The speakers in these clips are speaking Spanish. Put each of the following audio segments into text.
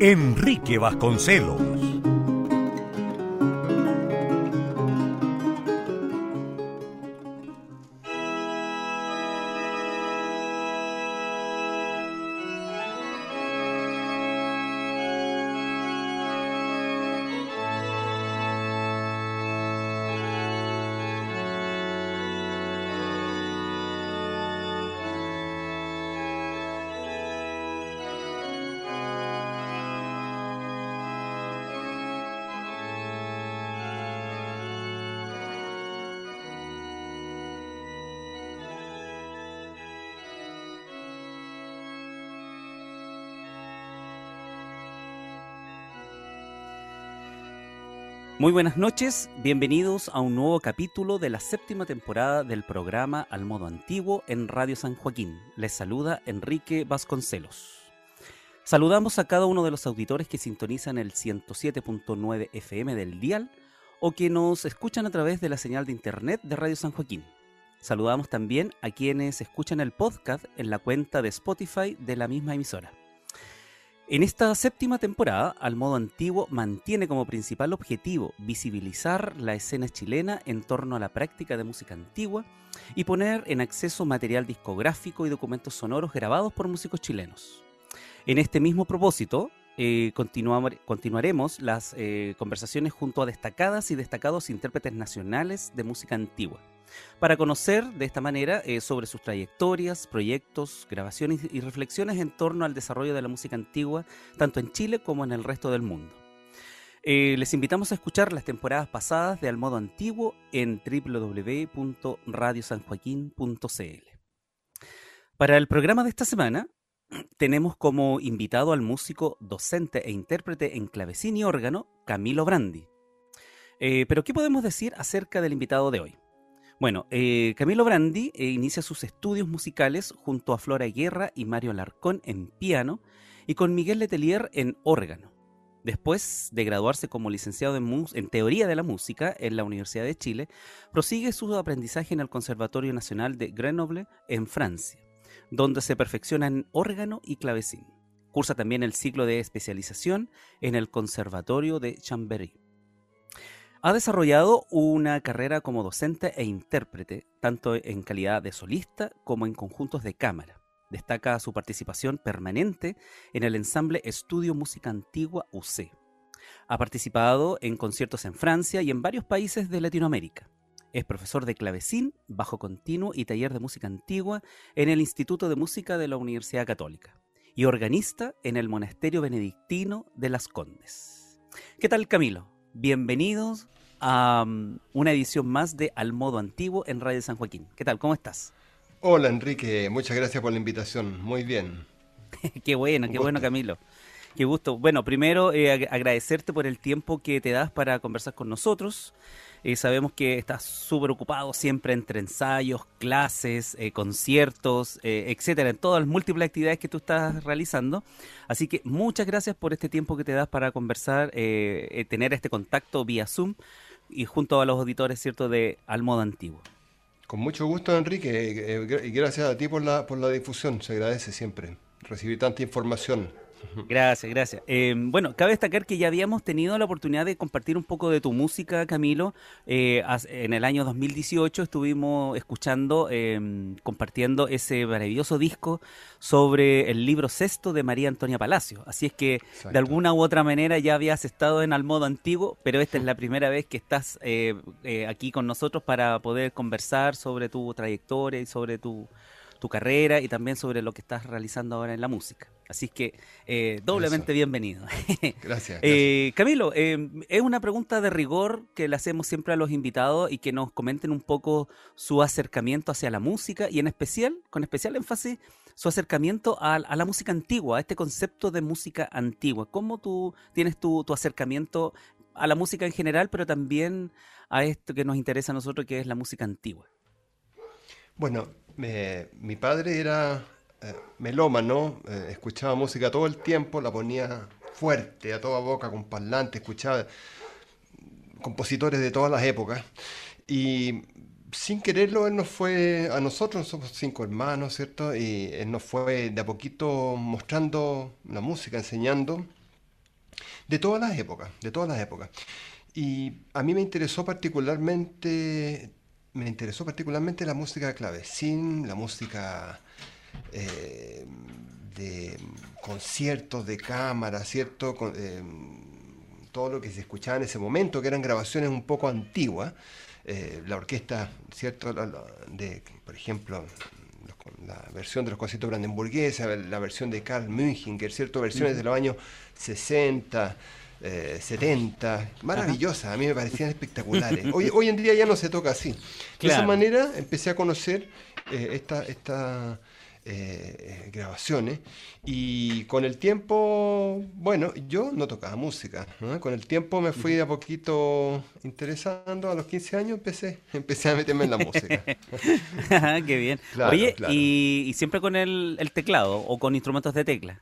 Enrique Vasconcelos. Muy buenas noches, bienvenidos a un nuevo capítulo de la séptima temporada del programa Al Modo Antiguo en Radio San Joaquín. Les saluda Enrique Vasconcelos. Saludamos a cada uno de los auditores que sintonizan el 107.9 FM del dial o que nos escuchan a través de la señal de internet de Radio San Joaquín. Saludamos también a quienes escuchan el podcast en la cuenta de Spotify de la misma emisora. En esta séptima temporada, Al Modo Antiguo mantiene como principal objetivo visibilizar la escena chilena en torno a la práctica de música antigua y poner en acceso material discográfico y documentos sonoros grabados por músicos chilenos. En este mismo propósito, eh, continuaremos las eh, conversaciones junto a destacadas y destacados intérpretes nacionales de música antigua para conocer de esta manera eh, sobre sus trayectorias, proyectos, grabaciones y reflexiones en torno al desarrollo de la música antigua, tanto en Chile como en el resto del mundo. Eh, les invitamos a escuchar las temporadas pasadas de Al Modo Antiguo en www.radiosanjoaquín.cl. Para el programa de esta semana, tenemos como invitado al músico, docente e intérprete en clavecín y órgano, Camilo Brandi. Eh, pero, ¿qué podemos decir acerca del invitado de hoy? Bueno, eh, Camilo Brandi eh, inicia sus estudios musicales junto a Flora Guerra y Mario Alarcón en piano y con Miguel Letelier en órgano. Después de graduarse como licenciado en, en, Teoría de la Música en la Universidad de Chile, prosigue su aprendizaje en el Conservatorio Nacional de Grenoble en Francia, donde se perfecciona en órgano y clavecín. Cursa también el ciclo de especialización en el Conservatorio de Chambéry. Ha desarrollado una carrera como docente e intérprete, tanto en calidad de solista como en conjuntos de cámara. Destaca su participación permanente en el ensamble Estudio Música Antigua UC. Ha participado en conciertos en Francia y en varios países de Latinoamérica. Es profesor de clavecín, bajo continuo y taller de música antigua en el Instituto de Música de la Universidad Católica y organista en el Monasterio Benedictino de las Condes. ¿Qué tal Camilo? Bienvenidos a um, una edición más de Al Modo Antiguo en Radio San Joaquín. ¿Qué tal? ¿Cómo estás? Hola Enrique, muchas gracias por la invitación. Muy bien. qué bueno, qué bueno Camilo. Qué gusto. Bueno, primero eh, agradecerte por el tiempo que te das para conversar con nosotros. Eh, sabemos que estás súper ocupado siempre entre ensayos, clases, eh, conciertos, eh, etcétera, en todas las múltiples actividades que tú estás realizando. Así que muchas gracias por este tiempo que te das para conversar, tener este contacto vía Zoom y junto a los auditores, ¿cierto?, de Al Modo Antiguo. Con mucho gusto, Enrique, y gracias a ti por la, por la difusión, se agradece siempre recibir tanta información. Gracias, gracias. Em, bueno, cabe destacar que ya habíamos tenido la oportunidad de compartir un poco de tu música, Camilo. Eh, en el año 2018 estuvimos escuchando, em, compartiendo ese maravilloso disco sobre el libro sexto de María Antonia Palacio. Así es que de alguna u otra manera ya habías estado en Al Modo Antiguo, pero esta es la primera vez que estás eh, eh, aquí con nosotros para poder conversar sobre tu trayectoria y sobre tu tu carrera y también sobre lo que estás realizando ahora en la música. Así que eh, doblemente bienvenido. Gracias. Eh, Camilo, eh, es una pregunta de rigor que le hacemos siempre a los invitados y que nos comenten un poco su acercamiento hacia la música y en especial, con especial énfasis, su acercamiento a, la música antigua, a este concepto de música antigua. ¿Cómo tú tienes tu, acercamiento a la música en general, pero también a esto que nos interesa a nosotros, que es la música antigua? Bueno, mi padre era eh, melómano, eh, escuchaba música todo el tiempo, la ponía fuerte, a toda boca, con parlante, escuchaba compositores de todas las épocas. Y sin quererlo, él nos fue, a nosotros somos cinco hermanos, ¿cierto? Y él nos fue de a poquito mostrando la música, enseñando de todas las épocas, de todas las épocas. Y a mí me interesó particularmente, me interesó particularmente la música de clavecín, la música eh, de conciertos de cámara, ¿cierto? Eh, todo lo que se escuchaba en ese momento, que eran grabaciones un poco antiguas. Eh, la orquesta, ¿cierto? de, por ejemplo, la versión de los conciertos brandenburgueses, la versión de Carl Münchinger, ¿cierto? Versiones de los años 60, 70, maravillosas, a mí me parecían espectaculares. Hoy, hoy en día ya no se toca así. De esa manera empecé a conocer esta, esta eh, grabaciones y con el tiempo, bueno, yo no tocaba música, con el tiempo me fui a poquito interesando, a los 15 años empecé, empecé a meterme en la música. Qué bien. Oye, Y, siempre con el, el teclado o con instrumentos de tecla?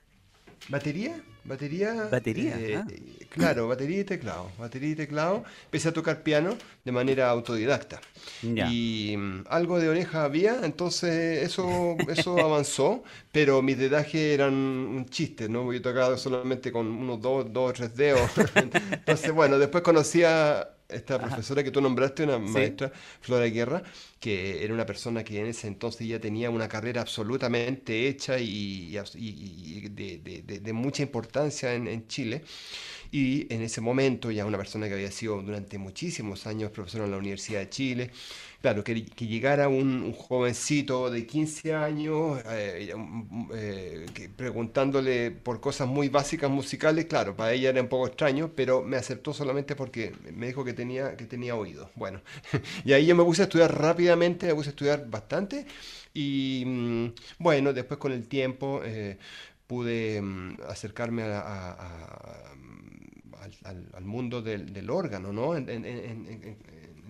¿Batería? Batería. Batería. Eh, ah. Claro, batería y teclado. Batería y teclado. Empecé a tocar piano de manera autodidacta. Y mm, algo de oreja había, entonces eso, eso avanzó, pero mis dedajes eran un chiste, ¿no? Yo tocaba solamente con unos dos, dos o tres dedos. entonces, bueno, después conocía esta profesora que tú nombraste, una maestra, Flora Guerra, que era una persona que en ese entonces ya tenía una carrera absolutamente hecha y, de, mucha importancia en, Chile. Y en ese momento ya una persona que había sido durante muchísimos años profesora en la Universidad de Chile, Claro, que, llegara un, jovencito de 15 años eh, eh, preguntándole por cosas muy básicas musicales, claro, para ella era un poco extraño, pero me aceptó solamente porque me dijo que tenía, que tenía oído. Bueno, y ahí yo me puse a estudiar rápidamente, me puse a estudiar bastante y mm, bueno, después con el tiempo eh, pude mm, acercarme al, mundo del, órgano, ¿no?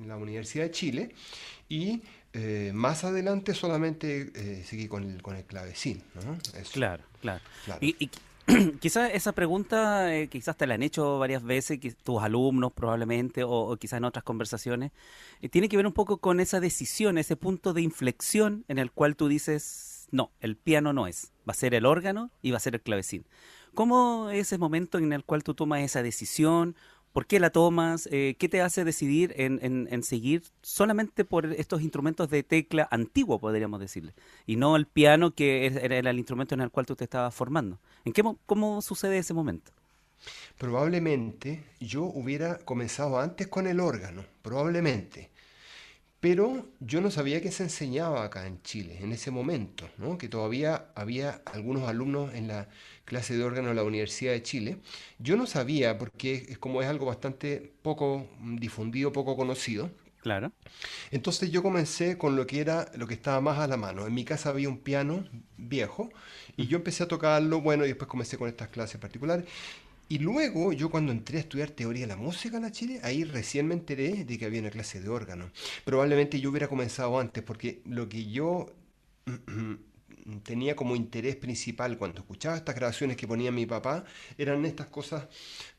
La Universidad de Chile y eh, más adelante solamente eh, seguí con el, con el clavecín. Claro, claro. Y, quizás esa pregunta, eh, quizás te la han hecho varias veces, que tus alumnos probablemente, o, quizás en otras conversaciones, tiene que ver un poco con esa decisión, ese punto de inflexión en el cual tú dices, no, el piano no es, va a ser el órgano y va a ser el clavecín. ¿Cómo es ese momento en el cual tú tomas esa decisión ¿Por qué la tomas? Eh, ¿Qué te hace decidir en, seguir solamente por estos instrumentos de tecla antiguo, podríamos decirle? Y no el piano, que era el instrumento en el cual tú te estabas formando. ¿En qué, ¿Cómo sucede ese momento? Probablemente yo hubiera comenzado antes con el órgano, probablemente. Pero yo no sabía que se enseñaba acá en Chile en ese momento, ¿no? que todavía había algunos alumnos en la clase de órgano de la Universidad de Chile. Yo no sabía, porque es como es algo bastante poco difundido, poco conocido. Claro. Entonces yo comencé con lo que era lo que estaba más a la mano. En mi casa había un piano viejo y yo empecé a tocarlo, bueno, y después comencé con estas clases particulares. Y luego, yo cuando entré a estudiar teoría de la música en la Chile, ahí recién me enteré de que había una clase de órgano. Probablemente yo hubiera comenzado antes, porque lo que yo tenía como interés principal cuando escuchaba estas grabaciones que ponía mi papá, eran estas cosas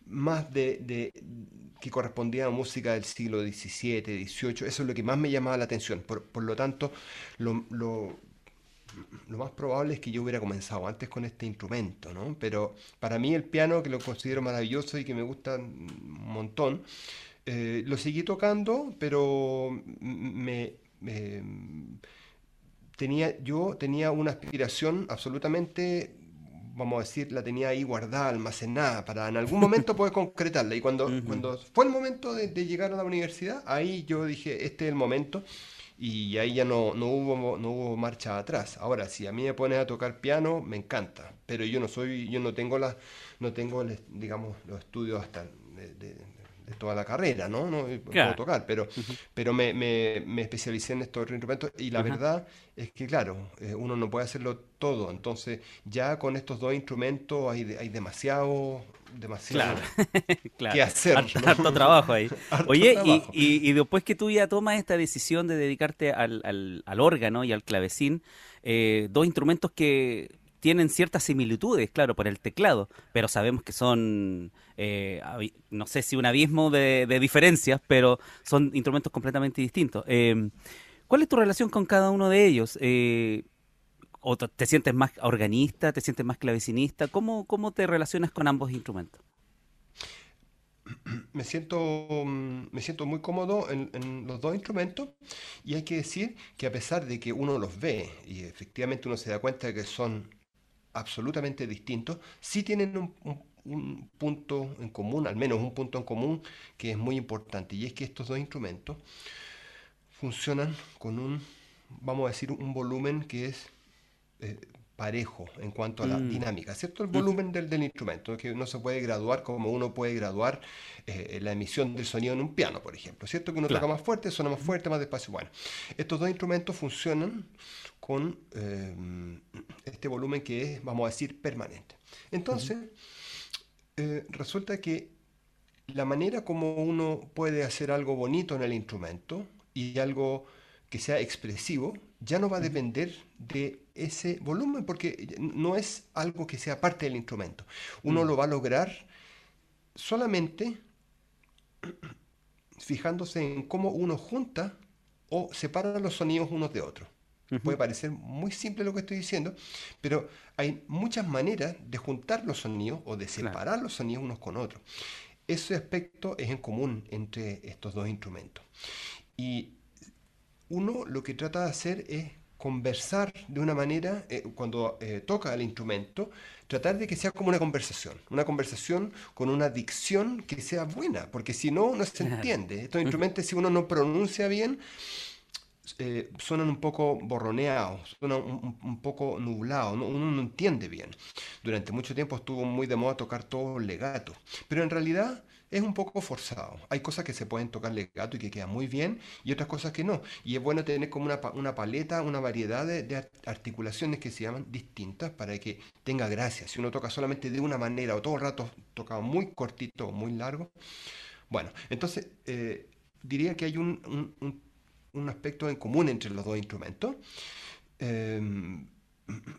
más de, que correspondían a música del siglo XVII, XVIII. Eso es lo que más me llamaba la atención. Por, lo tanto, lo más probable es que yo hubiera comenzado antes con este instrumento, ¿no? Pero para mí el piano, que lo considero maravilloso y que me gusta un montón, eh, lo seguí tocando, pero me, tenía, yo tenía una aspiración absolutamente, vamos a decir, la tenía ahí guardada, almacenada, para en algún momento poder concretarla. Y cuando, cuando fue el momento de, de, llegar a la universidad, ahí yo dije, este es el momento y ahí ya no, no, hubo, no hubo marcha atrás. Ahora, si a mí me pones a tocar piano, me encanta, pero yo no soy, yo no tengo la, no tengo, digamos, los estudios hasta de, toda la carrera, ¿no? no Puedo tocar, pero, pero me, me, especialicé en estos instrumentos y la verdad es que, claro, eh, uno no puede hacerlo todo, entonces ya con estos dos instrumentos hay, hay demasiado demasiado claro, que hacer. Harto, trabajo ahí. Oye, Y, y, después que tú ya tomas esta decisión de dedicarte al, al, órgano y al clavecín, eh, dos instrumentos que tienen ciertas similitudes, claro, por el teclado, pero sabemos que son, eh, no sé si un abismo de, diferencias, pero son instrumentos completamente distintos. Em, ¿Cuál es tu relación con cada uno de ellos? Eh, ¿O te sientes más organista, te sientes más clavecinista? ¿Cómo, te relacionas con ambos instrumentos? me siento, me siento muy cómodo en, los dos instrumentos y hay que decir que a pesar de que uno los ve y efectivamente uno se da cuenta de que son absolutamente distintos, sí tienen un, punto en común, al menos un punto en común que es muy importante, y es que estos dos instrumentos funcionan con un, vamos a decir, un volumen que es eh, parejo en cuanto a la mm. dinámica, ¿cierto? El volumen del, del, instrumento, que no se puede graduar como uno puede graduar eh, la emisión del sonido en un piano, por ejemplo, ¿cierto? Que uno toca más fuerte, suena más fuerte, más despacio. Bueno, estos dos instrumentos funcionan con eh, este volumen que es, vamos a decir, permanente. Entonces, eh, resulta que la manera como uno puede hacer algo bonito en el instrumento y algo que sea expresivo, ya no va a depender de ese volumen, porque no es algo que sea parte del instrumento. Uno mm. lo va a lograr solamente fijándose en cómo uno junta o separa los sonidos unos de otros. Puede parecer muy simple lo que estoy diciendo, pero hay muchas maneras de juntar los sonidos o de separar los sonidos unos con otros. Ese aspecto es en común entre estos dos instrumentos. Y uno lo que trata de hacer es conversar de una manera, eh, cuando eh, toca el instrumento, tratar de que sea como una conversación, una conversación con una dicción que sea buena, porque si no, no se entiende. Estos instrumentos, si uno no pronuncia bien, eh, suenan un poco borroneados, suenan un, poco nublados, uno no entiende bien. Durante mucho tiempo estuvo muy de moda tocar todo legato, pero en realidad es un poco forzado. Hay cosas que se pueden tocar legato y que quedan muy bien y otras cosas que no. Y es bueno tener como una, una paleta, una variedad de, articulaciones que se llaman distintas para que tenga gracia. Si uno toca solamente de una manera o todo el rato toca muy cortito o muy largo. Bueno, entonces eh, diría que hay un, un, aspecto en común entre los dos instrumentos. Em,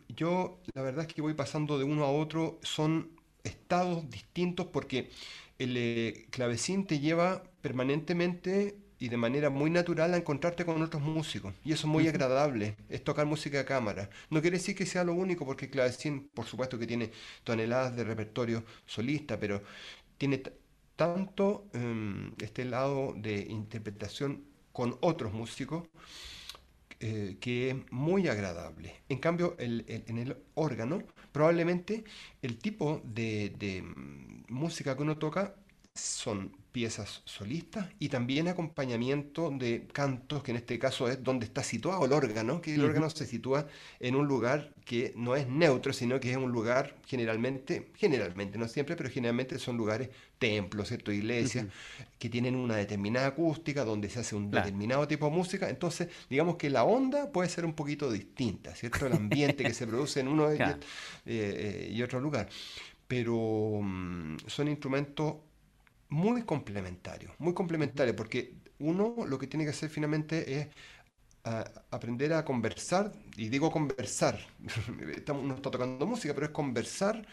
yo la verdad es que voy pasando de uno a otro, son estados distintos porque el eh, clavecín te lleva permanentemente y de manera muy natural a encontrarte con otros músicos. Y eso es muy agradable, es tocar música de cámara. No quiere decir que sea lo único, porque el clavecín, por supuesto que tiene toneladas de repertorio solista, pero tiene tanto em, este lado de interpretación con otros músicos eh, que es muy agradable. En cambio, en el órgano, probablemente el tipo de, mm, música que uno toca son piezas solistas y también acompañamiento de cantos, que en este caso es donde está situado el órgano, que el órgano se sitúa en un lugar que no es neutro, sino que es un lugar generalmente, generalmente, no siempre, pero generalmente son lugares, templos, ¿cierto? iglesias, que tienen una determinada acústica, donde se hace un determinado tipo de música, entonces digamos que la onda puede ser un poquito distinta, ¿cierto? El ambiente que se produce en uno eh, eh, y otro lugar. Pero mm, son instrumentos muy complementario, muy complementario, porque uno lo que tiene que hacer finalmente es ah, aprender a conversar, y digo conversar, estamos, no está tocando música, pero es conversar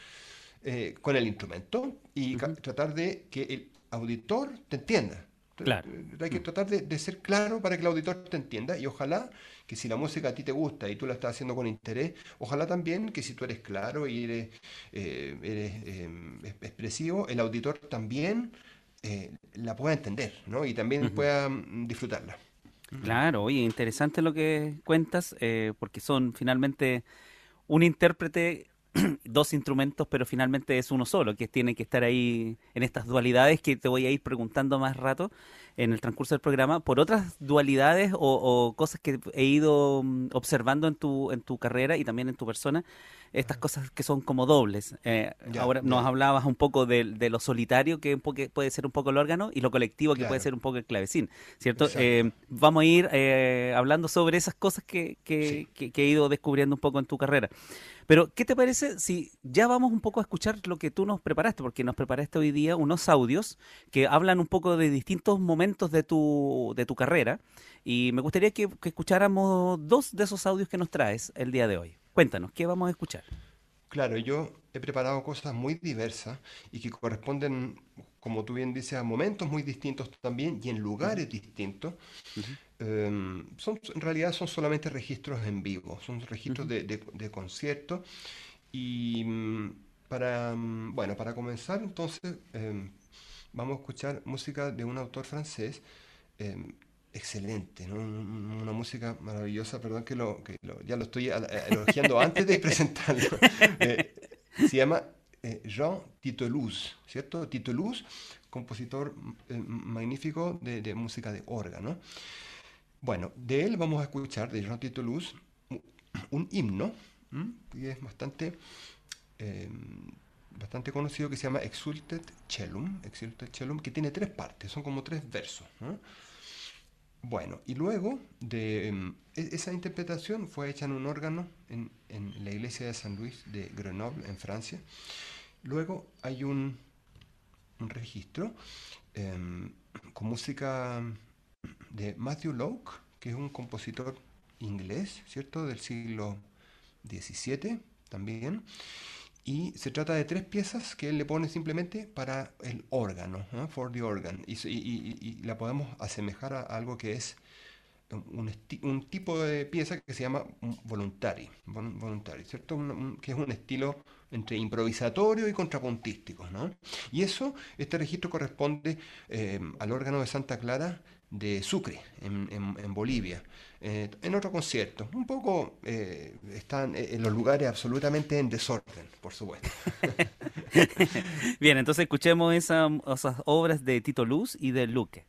eh, con el instrumento y tratar de que el auditor te entienda. Claro. Hay que tratar de, ser claro para que el auditor te entienda y ojalá que si la música a ti te gusta y tú la estás haciendo con interés, ojalá también que si tú eres claro y eres, eh, em, expresivo, el auditor también eh, la pueda entender ¿no? y también pueda mm, disfrutarla. Claro, oye, interesante lo que cuentas, eh, porque son finalmente un intérprete, dos instrumentos, pero finalmente es uno solo, que tiene que estar ahí en estas dualidades que te voy a ir preguntando más rato en el transcurso del programa, por otras dualidades o, cosas que he ido mm, observando en tu, en tu carrera y también en tu persona, estas cosas que son como dobles. Eh, ahora nos hablabas un poco de, lo solitario que puede ser un poco el órgano y lo colectivo que puede ser un poco el clavecín, ¿cierto? Eh, vamos a ir eh, hablando sobre esas cosas que, que, he ido descubriendo un poco en tu carrera. Pero, ¿qué te parece si ya vamos un poco a escuchar lo que tú nos preparaste? Porque nos preparaste hoy día unos audios que hablan un poco de distintos momentos de tu, de tu carrera y me gustaría que escucháramos dos de esos audios que nos traes el día de hoy. Cuéntanos, ¿qué vamos a escuchar? Claro, yo he preparado cosas muy diversas y que corresponden, como tú bien dices, a momentos muy distintos también y en lugares distintos. Em, son, en realidad son solamente registros en vivo, son registros de, de, conciertos. Y mm, para, mm, bueno, para comenzar, entonces, em, vamos a escuchar música de un autor francés em, excelente, una música maravillosa, perdón que, lo, que ya lo estoy elogiando antes de presentarlo. Eh, se llama eh, Jean Titolus, ¿cierto? Titolus, compositor eh, magnífico de, música de órgano. Bueno, de él vamos a escuchar, de Jean Titolus, un himno, que es bastante, bastante conocido, que se llama Exultet Cellum, Exultet Cellum, que tiene tres partes, son como tres versos. Bueno, y luego de em, e-, esa interpretación fue hecha en un órgano en, la iglesia de San Luis de Grenoble, en Francia. Luego hay un, registro em, con música de Matthew Locke, que es un compositor inglés, ¿cierto? Del siglo XVII también. Y se trata de tres piezas que él le pone simplemente para el órgano, for the organ. Y, la podemos asemejar a algo que es un, tipo de pieza que se llama voluntary, voluntary ¿cierto? que es un estilo entre improvisatorio y contrapuntístico. ¿no? Y eso, este registro corresponde eh, al órgano de Santa Clara de Sucre, en, Bolivia, eh, en otro concierto. Un poco eh, están eh, en los lugares absolutamente en desorden, por supuesto. Bien, entonces escuchemos esas obras de Tito Luz y de Luque.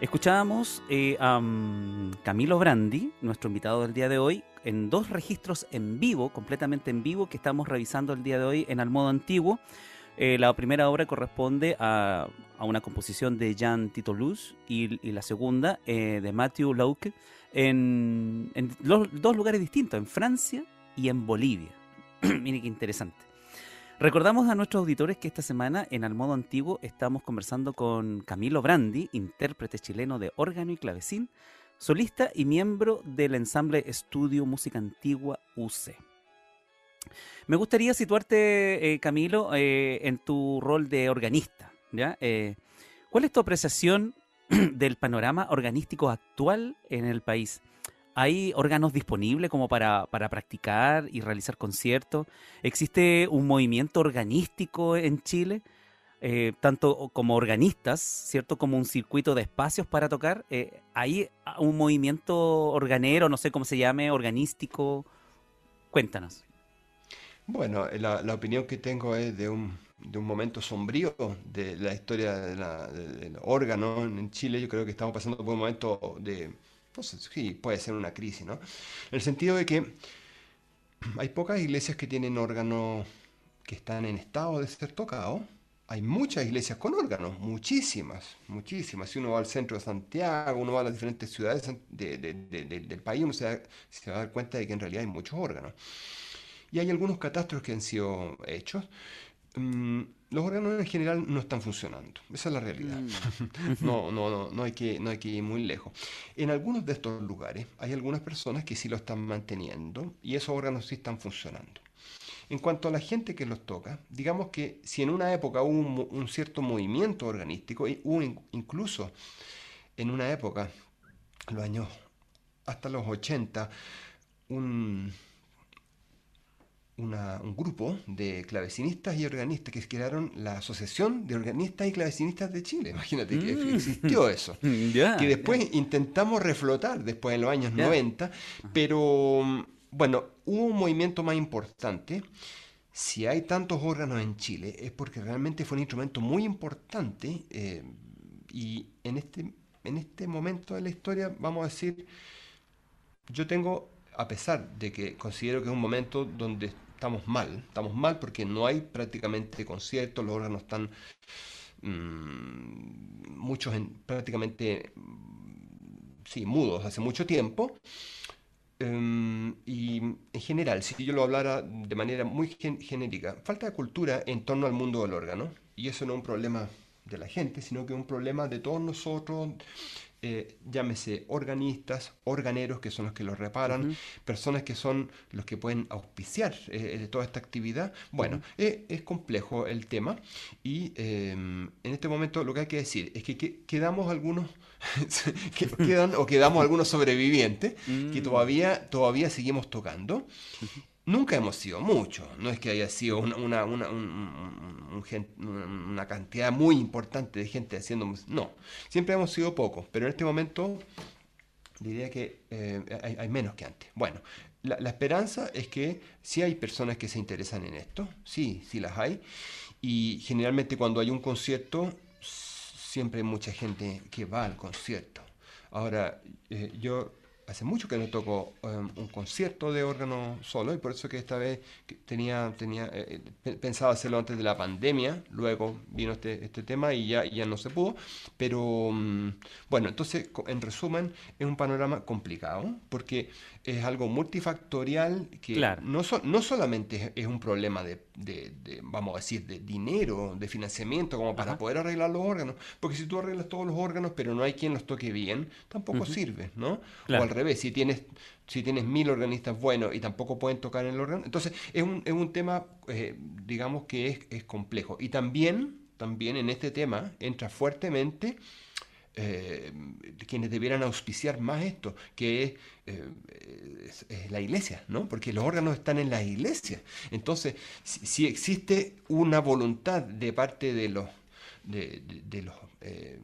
Escuchábamos eh, a mm, Camilo Brandi, nuestro invitado del día de hoy, en dos registros en vivo, completamente en vivo, que estamos revisando el día de hoy en Al Modo Antiguo. Eh, la primera obra corresponde a, una composición de Jean Tito Luz y, la segunda eh, de Matthew Lauke en, dos lugares distintos, en Francia y en Bolivia. Mire qué interesante. Recordamos a nuestros auditores que esta semana en Al Modo Antiguo estamos conversando con Camilo Brandi, intérprete chileno de órgano y clavecín, solista y miembro del ensamble Estudio Música Antigua UC. Me gustaría situarte, eh, Camilo, eh, en tu rol de organista. Eh, ¿Cuál es tu apreciación del panorama organístico actual en el país? ¿Hay órganos disponibles como para, para practicar y realizar conciertos? ¿Existe un movimiento organístico en Chile? Eh, tanto como organistas, ¿cierto? Como un circuito de espacios para tocar. Eh, ¿Hay un movimiento organero, no sé cómo se llame, organístico? Cuéntanos. Bueno, la, opinión que tengo es de un, de un momento sombrío de la historia del órgano en Chile. Yo creo que estamos pasando por un momento de sí, puede ser una crisis, ¿no? En el sentido de que hay pocas iglesias que tienen órganos que están en estado de ser tocados. Hay muchas iglesias con órganos, muchísimas, muchísimas. Si uno va al centro de Santiago, uno va a las diferentes ciudades del país, uno se, va a dar cuenta de que en realidad hay muchos órganos. Y hay algunos catastros que han sido hechos. Mm, los órganos en general no están funcionando. Esa es la realidad. Mm. no, no, no, no, hay que, no hay que ir muy lejos. En algunos de estos lugares hay algunas personas que sí lo están manteniendo y esos órganos sí están funcionando. En cuanto a la gente que los toca, digamos que si en una época hubo un, cierto movimiento organístico, hubo incluso en una época, los años hasta los 80, un, un grupo de clavecinistas y organistas que crearon la Asociación de Organistas y Clavecinistas de Chile. Imagínate que mm. existió eso. que después intentamos reflotar después en los años 90, pero bueno, hubo un movimiento más importante. Si hay tantos órganos en Chile es porque realmente fue un instrumento muy importante eh, y en este, en este momento de la historia, vamos a decir, yo tengo, a pesar de que considero que es un momento donde estamos mal, estamos mal porque no hay prácticamente conciertos, los órganos están mm, muchos en, prácticamente sí, mudos hace mucho tiempo. Em, y en general, si yo lo hablara de manera muy genérica, falta de cultura en torno al mundo del órgano, y eso no es un problema de la gente, sino que es un problema de todos nosotros, eh, llámese organistas, organeros, que son los que los reparan, personas que son los que pueden auspiciar eh, toda esta actividad. Bueno, eh, es complejo el tema y em, en este momento lo que hay que decir es que, quedamos algunos, quedan o quedamos algunos sobrevivientes que mm. todavía, todavía seguimos tocando nunca hemos sido muchos, no es que haya sido una, una, cantidad muy importante de gente haciendo... No, siempre hemos sido pocos, pero en este momento diría que eh, hay, menos que antes. Bueno, la, esperanza es que sí hay personas que se interesan en esto, sí, sí las hay, y generalmente cuando hay un concierto, siempre hay mucha gente que va al concierto. Ahora, eh, yo hace mucho que no toco em, un concierto de órgano solo y por eso que esta vez tenía, tenía eh, eh, pensaba hacerlo antes de la pandemia, luego vino este, este tema y ya, ya no se pudo, pero mm, bueno, entonces en resumen es un panorama complicado porque es algo multifactorial que no, no solamente es un problema de, vamos a decir, de dinero, de financiamiento, como para poder arreglar los órganos, porque si tú arreglas todos los órganos pero no hay quien los toque bien, tampoco sirve, ¿no? O al revés, si tienes, si tienes mil organistas buenos y tampoco pueden tocar en el órgano, entonces es un, es un tema, eh, digamos que es, es complejo. Y también, también en este tema entra fuertemente eh, quienes debieran auspiciar más esto, que eh, es, la iglesia, ¿no? Porque los órganos están en la iglesia. Entonces, si, existe una voluntad de parte de los, de, los eh,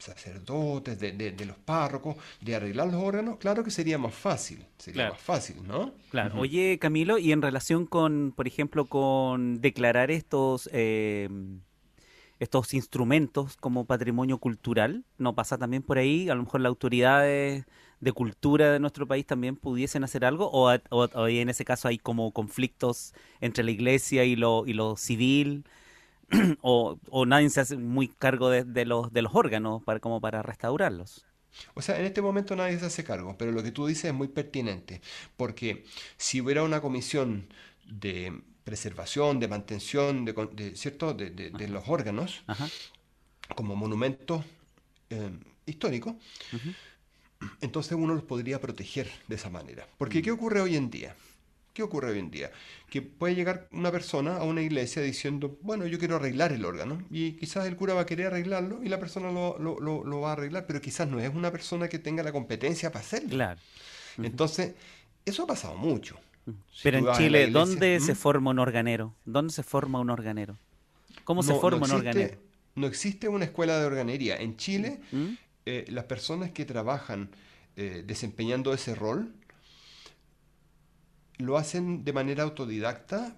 sacerdotes, de, los párrocos, de arreglar los órganos, claro que sería más fácil, sería más fácil, ¿no? Claro. Oye, Camilo, y en relación con, por ejemplo, con declarar estos estos instrumentos como patrimonio cultural? ¿No pasa también por ahí? A lo mejor las autoridades de cultura de nuestro país también pudiesen hacer algo o, en ese caso hay como conflictos entre la iglesia y lo, y lo civil o, nadie se hace muy cargo de, los, de los órganos como para restaurarlos. O sea, en este momento nadie se hace cargo, pero lo que tú dices es muy pertinente, porque si hubiera una comisión de preservación, de mantención, de, ¿cierto? de, los órganos, como monumentos eh, históricos, entonces uno los podría proteger de esa manera. Porque mm. ¿qué ocurre hoy en día? ¿Qué ocurre hoy en día? Que puede llegar una persona a una iglesia diciendo, bueno, yo quiero arreglar el órgano, y quizás el cura va a querer arreglarlo y la persona lo, va a arreglar, pero quizás no es una persona que tenga la competencia para hacerlo. Claro. Entonces, eso ha pasado mucho. Pero en Chile, ¿dónde se forma un organero? ¿Dónde se forma un organero? ¿Cómo se forma un organero? No existe una escuela de organería. En Chile, ¿Mm? Eh, las personas que trabajan eh, desempeñando ese rol lo hacen de manera autodidacta,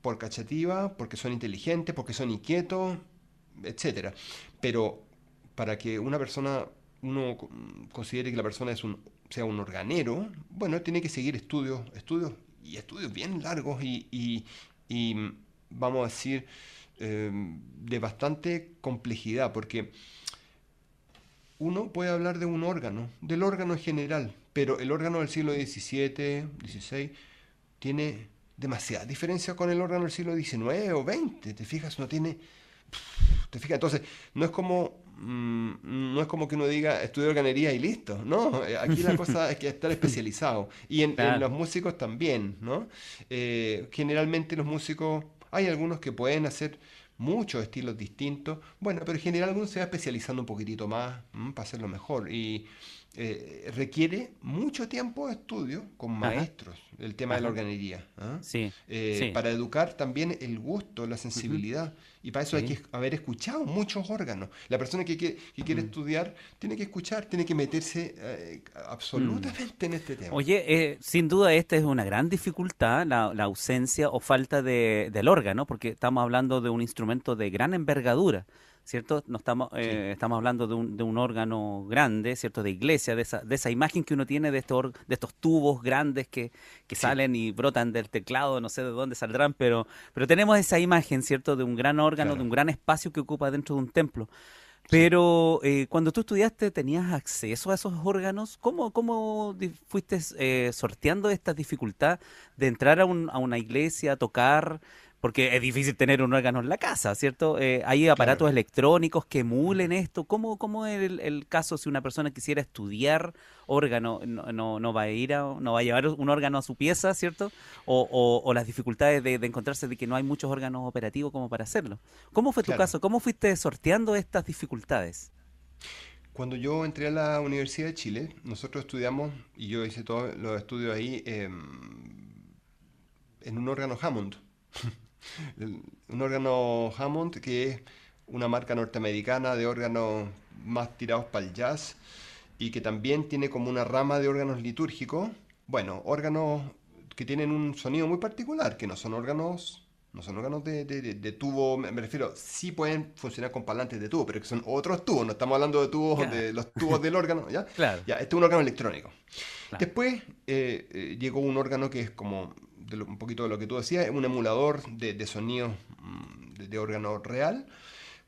por cachativa, porque son inteligentes, porque son inquietos, etc. Pero para que una persona, uno considere que la persona es un, sea un organero, bueno, tiene que seguir estudios, estudios y estudios bien largos y, vamos a decir, eh, de bastante complejidad, porque uno puede hablar de un órgano, del órgano en general, pero el órgano del siglo XVII, XVI, tiene demasiada diferencia con el órgano del siglo XIX o XX, ¿te fijas? No tiene... ¿Te fijas? Entonces, no es como no es como que uno diga estudio organería y listo, ¿no? Aquí la cosa es que estar especializado. Y en, los músicos también, ¿no? Eh, generalmente los músicos, hay algunos que pueden hacer muchos estilos distintos. Bueno, pero en general uno se va especializando un poquitito más para hacerlo mejor. Y eh, requiere mucho tiempo de estudio con maestros, el tema de la organería. ¿ah? Eh, sí, Para educar también el gusto, la sensibilidad. Y para eso hay que haber escuchado muchos órganos. La persona que, quiere mm. estudiar tiene que escuchar, tiene que meterse eh, absolutamente en este tema. Oye, sin duda esta es una gran dificultad, la, ausencia o falta de, del órgano, porque estamos hablando de un instrumento de gran envergadura. ¿Cierto? No estamos, eh, estamos hablando de un, de un, órgano grande, ¿cierto? De iglesia, de esa, de esa imagen que uno tiene de estos, de estos tubos grandes que, que salen y brotan del teclado, no sé de dónde saldrán, pero, pero tenemos esa imagen, ¿cierto? De un gran órgano, de un gran espacio que ocupa dentro de un templo. Pero eh, cuando tú estudiaste, ¿tenías acceso a esos órganos? ¿Cómo, cómo fuiste eh, sorteando esta dificultad de entrar a, un, a una iglesia, a tocar, porque es difícil tener un órgano en la casa, ¿cierto? Eh, hay aparatos electrónicos que emulen esto. ¿Cómo, cómo es el, caso si una persona quisiera estudiar órgano? No, no, va a ir a, no va a llevar un órgano a su pieza, ¿cierto? O, las dificultades de, encontrarse de que no hay muchos órganos operativos como para hacerlo. ¿Cómo fue tu caso? ¿Cómo fuiste sorteando estas dificultades? Cuando yo entré a la Universidad de Chile, nosotros estudiamos, y yo hice todos los estudios ahí, em, en un órgano Hammond. un órgano Hammond que es una marca norteamericana de órganos más tirados para el jazz y que también tiene como una rama de órganos litúrgicos, bueno, órganos que tienen un sonido muy particular, que no son órganos no son órganos de, de, tubo, me, refiero, sí pueden funcionar con parlantes de tubo, pero que son otros tubos, no estamos hablando de tubos, de los tubos del órgano, ¿ya? Claro. Ya, este es un órgano electrónico. Después eh, eh, llegó un órgano que es como un poquito de lo que tú decías, un emulador de, de sonido mm, de, órgano real.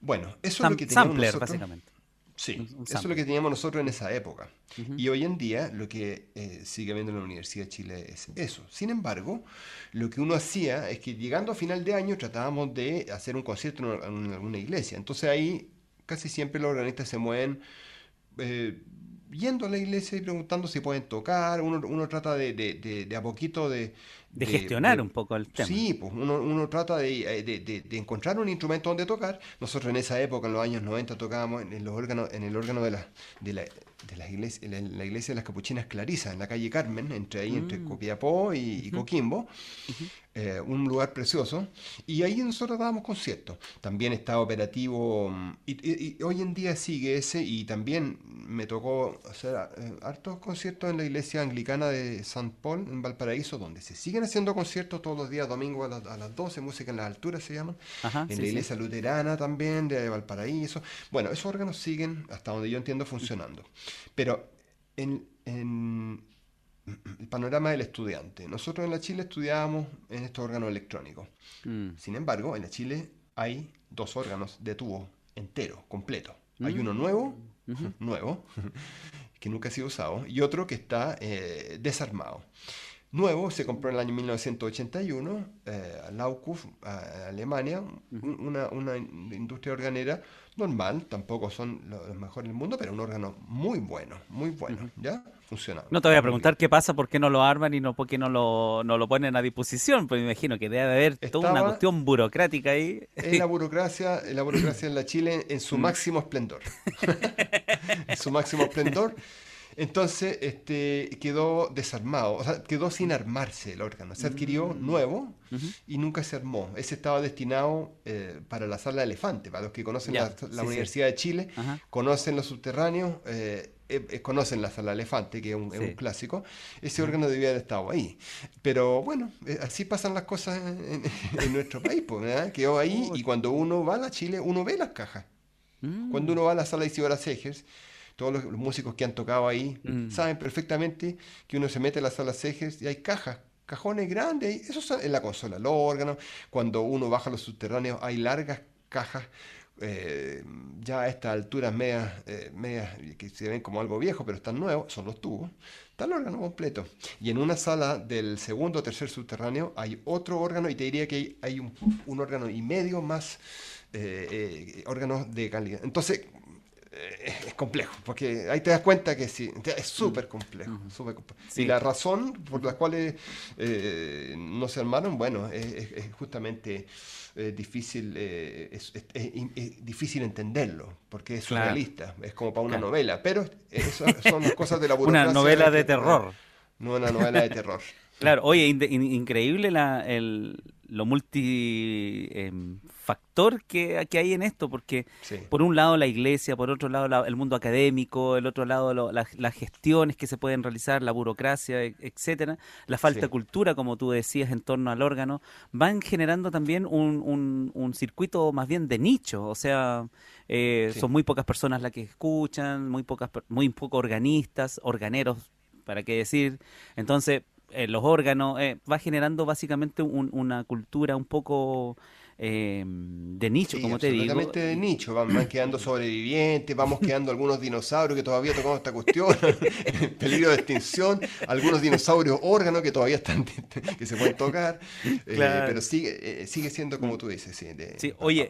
Bueno, eso es lo que teníamos nosotros. básicamente. Sí, eso es lo que teníamos nosotros en esa época. Y hoy en día lo que eh, sigue habiendo en la Universidad de Chile es eso. Sin embargo, lo que uno hacía es que llegando a final de año tratábamos de hacer un concierto en, alguna iglesia. Entonces ahí casi siempre los organistas se mueven eh, yendo a la iglesia y preguntando si pueden tocar. Uno, uno trata de, de, de a poquito de, de, gestionar un poco el tema. Sí, pues uno, uno trata eh, de, encontrar un instrumento donde tocar. Nosotros en esa época, en los años 90, tocábamos en, los órganos, en el órgano de la, de la, de la iglesia, la, iglesia de las Capuchinas Clarisas, en la calle Carmen, entre ahí, entre mm. Copiapó y, Coquimbo. Eh, un lugar precioso. Y ahí nosotros dábamos conciertos. También estaba operativo, y, hoy en día sigue ese, y también me tocó hacer eh, hartos conciertos en la iglesia anglicana de San Paul, en Valparaíso, donde se siguen haciendo conciertos todos los días, domingo a, las- a las 12, música en las alturas se llaman. Ajá, en sí, la sí. iglesia luterana también, de Valparaíso. Bueno, esos órganos siguen, hasta donde yo entiendo, funcionando. Pero en, en el panorama del estudiante, nosotros en la Chile estudiábamos en estos órganos electrónicos. Mm. Sin embargo, en la Chile hay dos órganos de tubo entero, completo. Hay Mm. uno nuevo, nuevo, que nunca ha sido usado, y otro que está eh, desarmado. Nuevo se compró en el año 1981, eh, Laukuf, a- Alemania, un- una, una industria organera normal, tampoco son lo- los mejores del mundo, pero un órgano muy bueno, muy bueno, ¿ya? No te voy a preguntar qué pasa, por qué no lo arman y no por qué no lo, no lo ponen a disposición, pues me imagino que debe haber toda una cuestión burocrática ahí. Es la burocracia, la burocracia en la Chile en Mm. su máximo esplendor. en su máximo esplendor. Entonces, este, quedó desarmado, o sea, quedó sin armarse el órgano. Se adquirió Mm. nuevo y nunca se armó. Ese estaba destinado eh, para la sala elefante. Para los que conocen la, la sí, sí. Universidad de Chile, Ajá. conocen los subterráneos, eh, eh, eh, conocen la sala elefante, que es un, es clásico. Ese órgano debía haber estado ahí. Pero bueno, eh, así pasan las cosas en, en nuestro país. Pues, ¿verdad? Quedó ahí y cuando uno va a la Chile, uno ve las cajas. Mm. Cuando uno va a la sala Isidora Segers, todos los, los músicos que han tocado ahí Mm. saben perfectamente que uno se mete a la sala Segers y hay cajas, cajones grandes, eso está en la consola, los órganos. Cuando uno baja los subterráneos hay largas cajas. Eh, ya a estas alturas medias, eh, medias que se ven como algo viejo, pero están nuevos, son los tubos, está el órgano completo. Y en una sala del segundo o tercer subterráneo hay otro órgano, y te diría que hay, hay un, un órgano y medio más eh, órganos de calidad. Entonces, es complejo, porque ahí te das cuenta que sí, es súper complejo, súper complejo. Sí. Y la razón por la cual eh, no se armaron, bueno, es justamente eh, difícil, eh, es, es- es- es difícil entenderlo, porque es Claro. surrealista, es como para una Claro. novela, pero eso son las cosas de la Una burocracia. novela de terror. No una novela de terror. Claro, oye, in- in- increíble la, el, lo multifactor que, que hay en esto, porque Sí. por un lado la iglesia, por otro lado la- el mundo académico, el otro lado lo- la- las gestiones que se pueden realizar, la burocracia, e- etcétera, la falta de cultura, como tú decías, en torno al órgano, van generando también un, un- un circuito más bien de nicho, o sea, eh, Sí. son muy pocas personas las que escuchan, muy pocas, muy pocos organistas, organeros, para qué decir, entonces eh, los órganos eh, va generando básicamente un- una cultura un poco eh, de nicho, Sí, como te digo. absolutamente de nicho, van, van quedando sobrevivientes, vamos quedando algunos dinosaurios que todavía tocamos esta cuestión, en peligro de extinción, algunos dinosaurios órganos que todavía están, que se pueden tocar, eh, pero sigue, eh, sigue siendo como tú dices, sí. de- oye,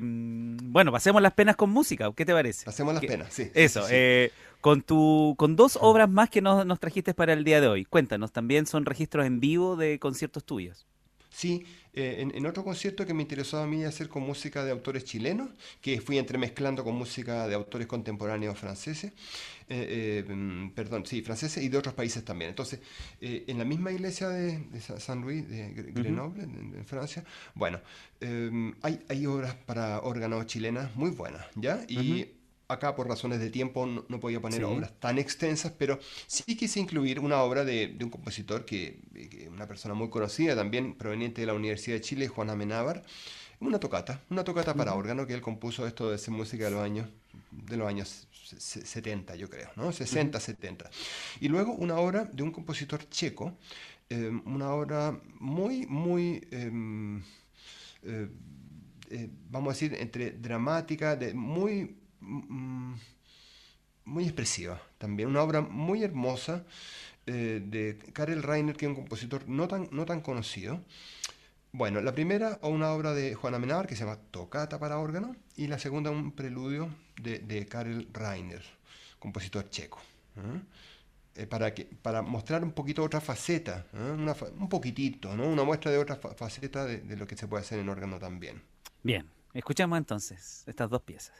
mm, bueno, pasemos las penas con música, ¿qué te parece? Hacemos las penas, sí. Eso, sí. eh, con tu, con dos obras más que nos, nos trajiste para el día de hoy. Cuéntanos, también son registros en vivo de conciertos tuyos. Sí, eh, en, en otro concierto que me interesó a mí hacer con música de autores chilenos, que fui entremezclando con música de autores contemporáneos franceses, eh, eh, mm, perdón, sí, franceses y de otros países también. Entonces, en la misma iglesia de, de Sa- San Luis, de Gre- Grenoble, en, en Francia, bueno, hay, hay obras para órganos chilenas muy buenas, ¿ya? Y acá por razones de tiempo no, no podía poner Sí. obras tan extensas, pero sí quise incluir una obra de, de un compositor que, que una persona muy conocida también, proveniente de la Universidad de Chile, Juan Amenábar, una tocata, una tocata para órgano que él compuso esto de ser música de los años de los años se- se- 70, yo creo, ¿no? 60, 70. Y luego una obra de un compositor checo, eh, una obra muy, muy em, eh, eh, vamos a decir, entre dramática, de, muy, muy expresiva también. Una obra muy hermosa eh, de Karel Reiner, que es un compositor no tan, no tan conocido. Bueno, la primera, una obra de Juan Amenábar que se llama Tocata para órgano, y la segunda, un preludio de, de Karel Reiner, compositor checo. ¿eh? Eh, para, que, para mostrar un poquito otra faceta, un poquitito, ¿no? una muestra de otra fa- faceta de, de lo que se puede hacer en órgano también. Bien, escuchamos entonces estas dos piezas.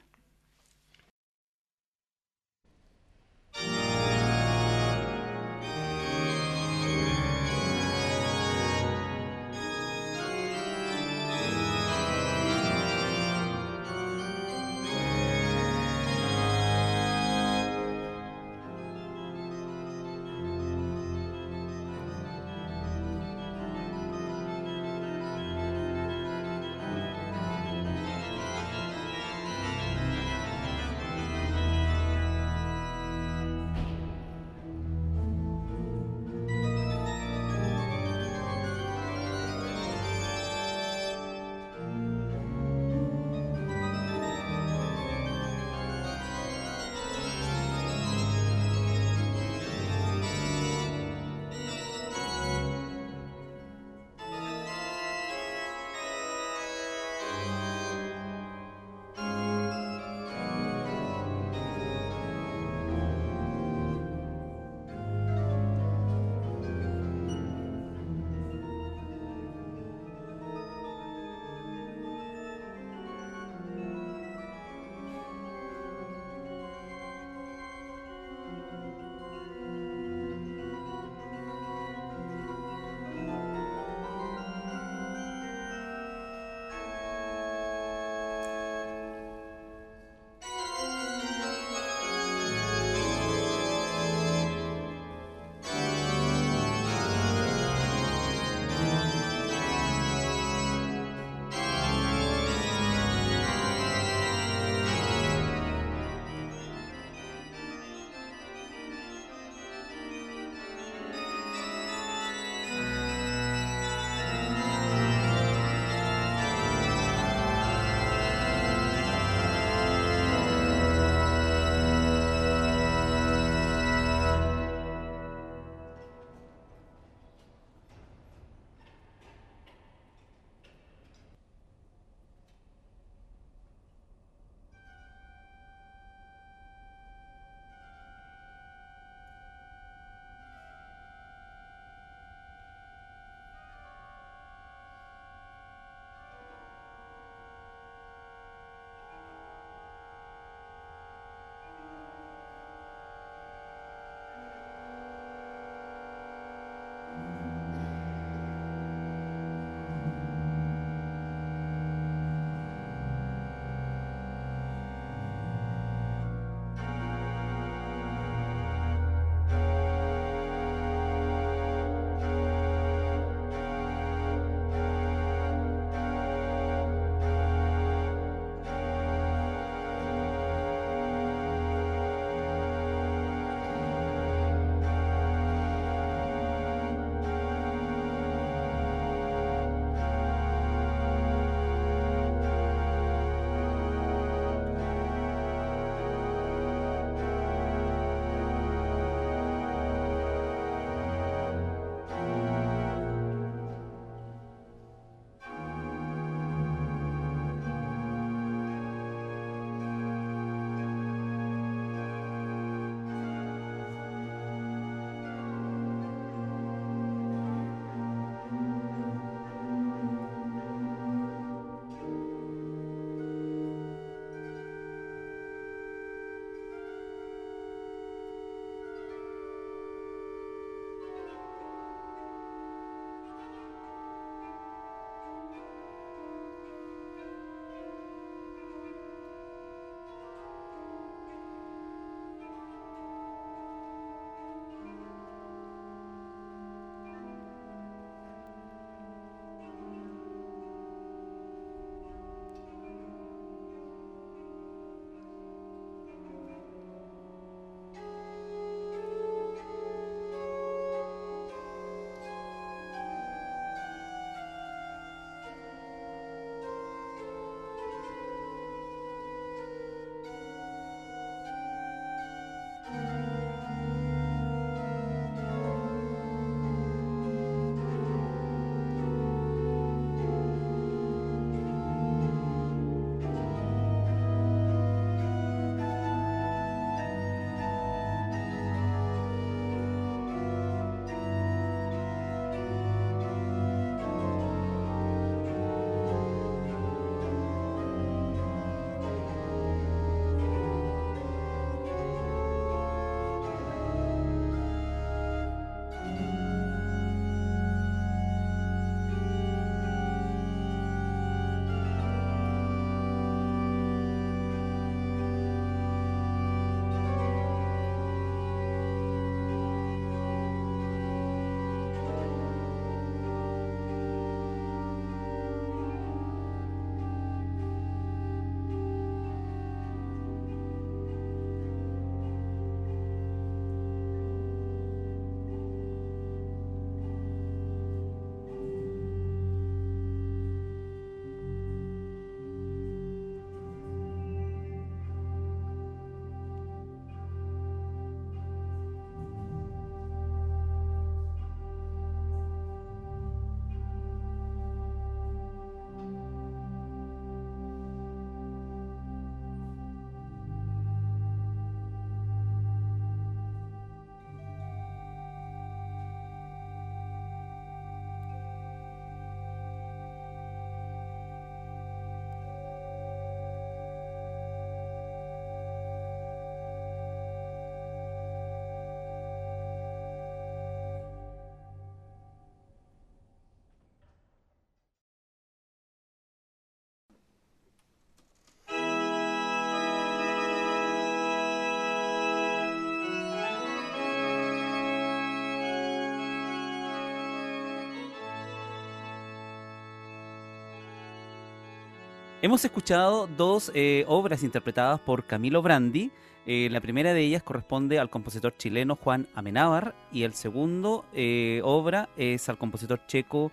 Hemos escuchado dos eh, obras interpretadas por Camilo Brandi. Eh, la primera de ellas corresponde al compositor chileno Juan Amenábar y el segundo eh, obra es al compositor checo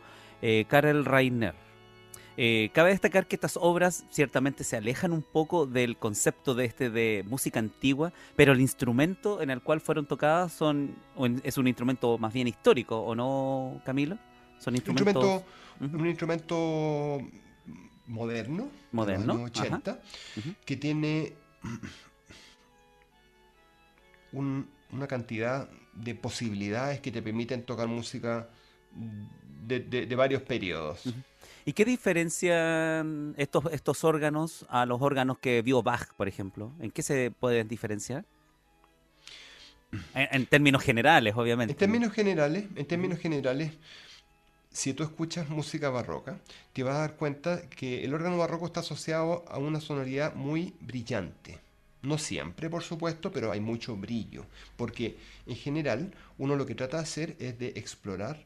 Karel Reiner. cabe destacar que estas obras ciertamente se alejan un poco del concepto de este de música antigua, pero el instrumento en el cual fueron tocadas son es un instrumento más bien histórico, ¿o no, Camilo? Son instrumentos... Un instrumento moderno, moderno 80, que tiene una cantidad de posibilidades que te permiten tocar música de, varios periodos. ¿Y qué diferencian estos, estos órganos a los órganos que vio Bach, por ejemplo? ¿En qué se pueden diferenciar? En, en términos generales, obviamente. En términos generales, en términos generales, si tú escuchas música barroca, te vas a dar cuenta que el órgano barroco está asociado a una sonoridad muy brillante. No siempre, por supuesto, pero hay mucho brillo, porque en general uno lo que trata de hacer es de explorar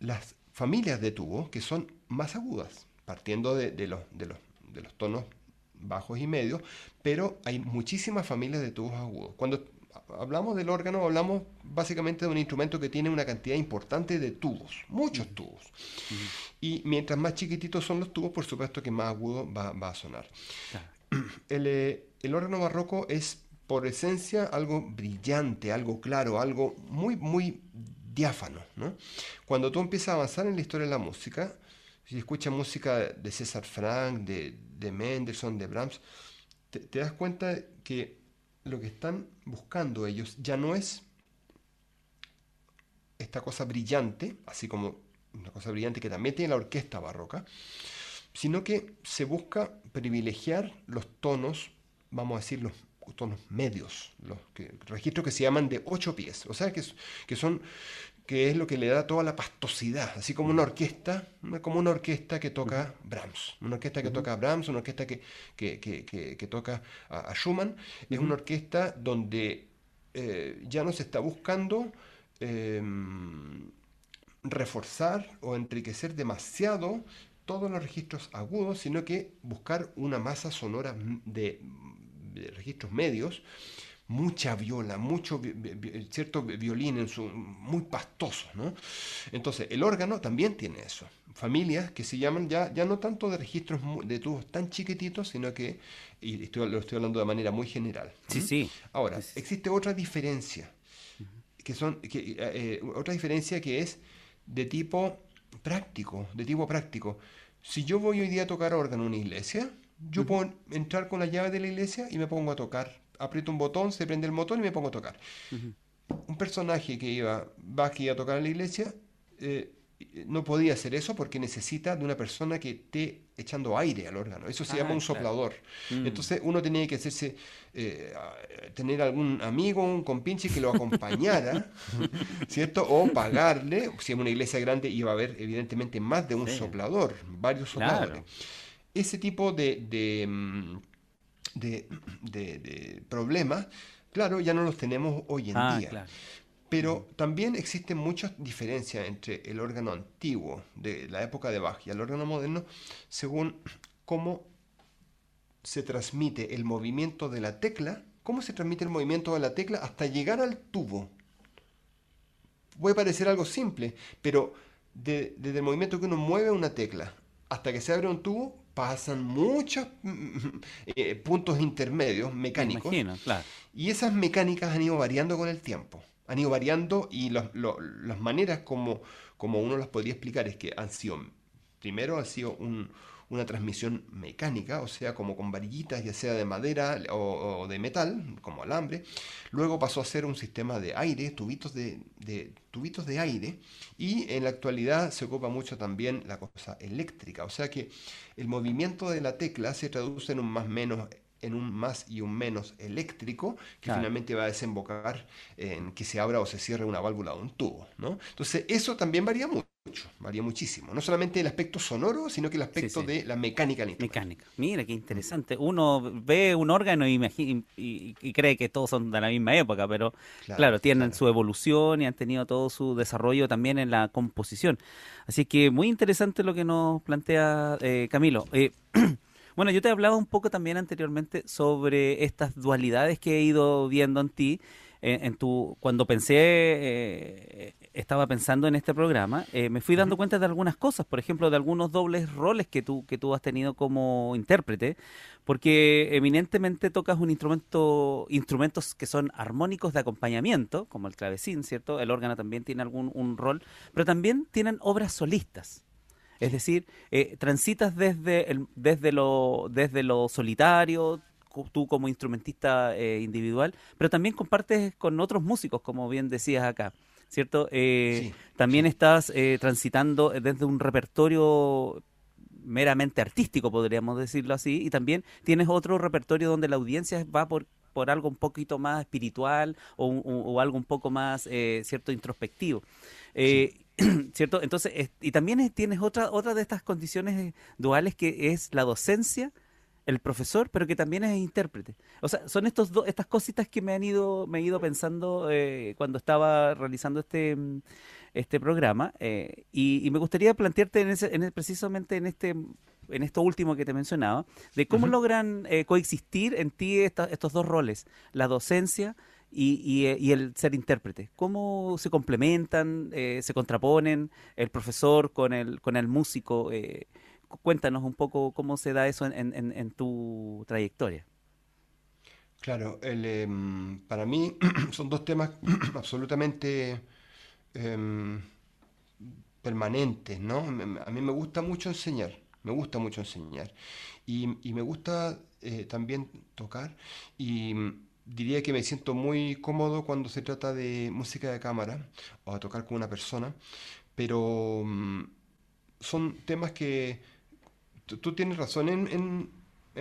las familias de tubo que son más agudas, partiendo de, los, de, los, de los tonos bajos y medios, pero hay muchísimas familias de tubos agudos. Cuando hablamos del órgano, hablamos básicamente de un instrumento que tiene una cantidad importante de tubos, muchos tubos. Y mientras más chiquititos son los tubos, por supuesto que más agudo va, a sonar. Eh, el, órgano barroco es por esencia algo brillante, algo claro, algo muy, muy diáfano. Cuando tú empiezas a avanzar en la historia de la música, si escuchas música de César Frank, de, de Mendelssohn, de Brahms, te das cuenta que lo que están buscando ellos ya no es esta cosa brillante, así como una cosa brillante que también tiene la orquesta barroca, sino que se busca privilegiar los tonos, vamos a decir, los tonos medios, los registros que se llaman de ocho pies, o sea, que, que son que es lo que le da toda la pastosidad, así como una orquesta, como una orquesta que toca Brahms, una orquesta que toca Brahms, una orquesta que, que, toca a, Schumann, es una orquesta donde eh, ya no se está buscando em, reforzar o enriquecer demasiado todos los registros agudos, sino que buscar una masa sonora de registros medios mucha viola, mucho cierto violín en su, muy pastoso, ¿no? Entonces, el órgano también tiene eso. Familias que se llaman ya, ya no tanto de registros de tubos tan chiquititos, sino que, y estoy, lo estoy hablando de manera muy general. Sí, sí. Ahora, existe otra diferencia, que son, que, eh, eh, otra diferencia que es de tipo práctico, de tipo práctico. Si yo voy hoy día a tocar órgano en una iglesia, yo puedo entrar con la llave de la iglesia y me pongo a tocar aprieto un botón, se prende el motor y me pongo a tocar. Un personaje que iba, va aquí a tocar a la iglesia, eh, no podía hacer eso porque necesita de una persona que esté echando aire al órgano. Eso se llama ah, un soplador. Mm. Entonces uno tenía que hacerse, eh, tener algún amigo, un compinche que lo acompañara, ¿cierto? O pagarle, si es una iglesia grande iba a haber evidentemente más de un soplador, varios sopladores. Ese tipo de mm, de, problemas, claro, ya no los tenemos hoy en ah, día. Pero también existen muchas diferencias entre el órgano antiguo de la época de Bach y el órgano moderno según cómo se transmite el movimiento de la tecla, cómo se transmite el movimiento de la tecla hasta llegar al tubo. Puede parecer algo simple, pero desde el movimiento que uno mueve una tecla hasta que se abre un tubo, pasan muchos mm, mm, eh, puntos intermedios mecánicos. Y esas mecánicas han ido variando con el tiempo. Han ido variando y las maneras como, como uno las podría explicar es que han sido, primero ha sido un, una transmisión mecánica, o sea, como con varillitas, ya sea de madera o, de metal, como alambre. Luego pasó a ser un sistema de aire, tubitos de, tubitos de aire, y en la actualidad se ocupa mucho también la cosa eléctrica, o sea que el movimiento de la tecla se traduce en un más menos en un más y un menos eléctrico que finalmente va a desembocar en que se abra o se cierre una válvula o un tubo. ¿no? Entonces eso también varía mucho. Mucho, varía muchísimo. No solamente el aspecto sonoro, sino que el aspecto de la mecánica del Mecánica. Mira, qué interesante. Uno ve un órgano y, y, cree que todos son de la misma época, pero claro, tienen su evolución y han tenido todo su desarrollo también en la composición. Así que muy interesante lo que nos plantea eh, Camilo. Eh, bueno, yo te hablaba un poco también anteriormente sobre estas dualidades que he ido viendo en ti en, tu, cuando pensé, eh, estaba pensando en este programa, eh, me fui dando cuenta de algunas cosas, por ejemplo, de algunos dobles roles que tú, que tú has tenido como intérprete, porque eminentemente tocas un instrumento, instrumentos que son armónicos de acompañamiento, como el clavecín, ¿cierto? El órgano también tiene algún un rol, pero también tienen obras solistas. Es decir, eh, transitas desde, el, desde, lo, desde lo solitario, tú como instrumentista eh, individual, pero también compartes con otros músicos, como bien decías acá, ¿cierto? Eh, también estás eh, transitando desde un repertorio meramente artístico, podríamos decirlo así, y también tienes otro repertorio donde la audiencia va por, por algo un poquito más espiritual o, algo un poco más, ¿cierto?, introspectivo. ¿Cierto? Entonces, y también tienes otra, otra de estas condiciones duales que es la docencia el profesor, pero que también es intérprete. O sea, son estos dos, estas cositas que me han ido, me he ido pensando eh, cuando estaba realizando este, mm, este programa. Eh, y, me gustaría plantearte en ese, en precisamente en este en esto último que te mencionaba, de cómo logran eh, coexistir en ti estos dos roles, la docencia y, y, el ser intérprete. ¿Cómo se complementan, se contraponen el profesor con el, con el músico? Cuéntanos un poco cómo se da eso en, tu trayectoria. Claro, em, para mí son dos temas absolutamente em, permanentes, ¿no? A mí me gusta mucho enseñar, me gusta mucho enseñar. Y, me gusta eh, también tocar y diría que me siento muy cómodo cuando se trata de música de cámara o a tocar con una persona, pero mm, son temas que tú tienes razón en,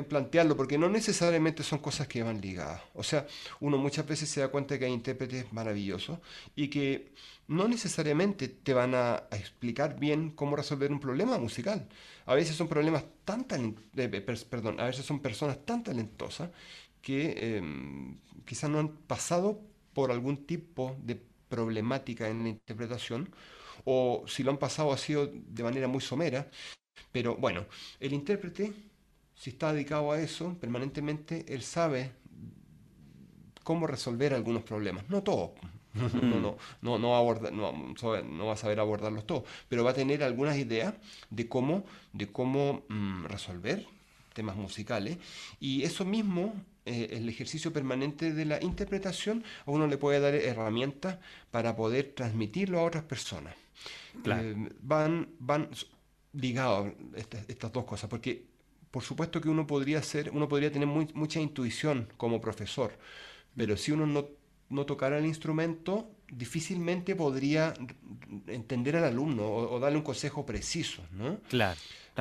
plantearlo, porque no necesariamente son cosas que van ligadas. O sea, uno muchas veces se da cuenta que hay intérpretes maravillosos y que no necesariamente te van a, explicar bien cómo resolver un problema musical. A veces son problemas tan perdón, a veces son personas tan talentosas que em, quizás no han pasado por algún tipo de problemática en la interpretación o si lo han pasado ha sido de manera muy somera pero bueno, el intérprete, si está dedicado a eso permanentemente, él sabe cómo resolver algunos problemas. No todos. No, no, no, no, aborda, no, no, va a saber abordarlos todos, pero va a tener algunas ideas de cómo, de cómo mm, resolver temas musicales. Y eso mismo, eh, el ejercicio permanente de la interpretación, a uno le puede dar herramientas para poder transmitirlo a otras personas. Eh, van, van, ligado estas, estas dos cosas, porque por supuesto que uno podría ser, uno podría tener mucha intuición como profesor, pero si uno no, no tocara el instrumento, difícilmente podría entender al alumno o, darle un consejo preciso, ¿no? Claro.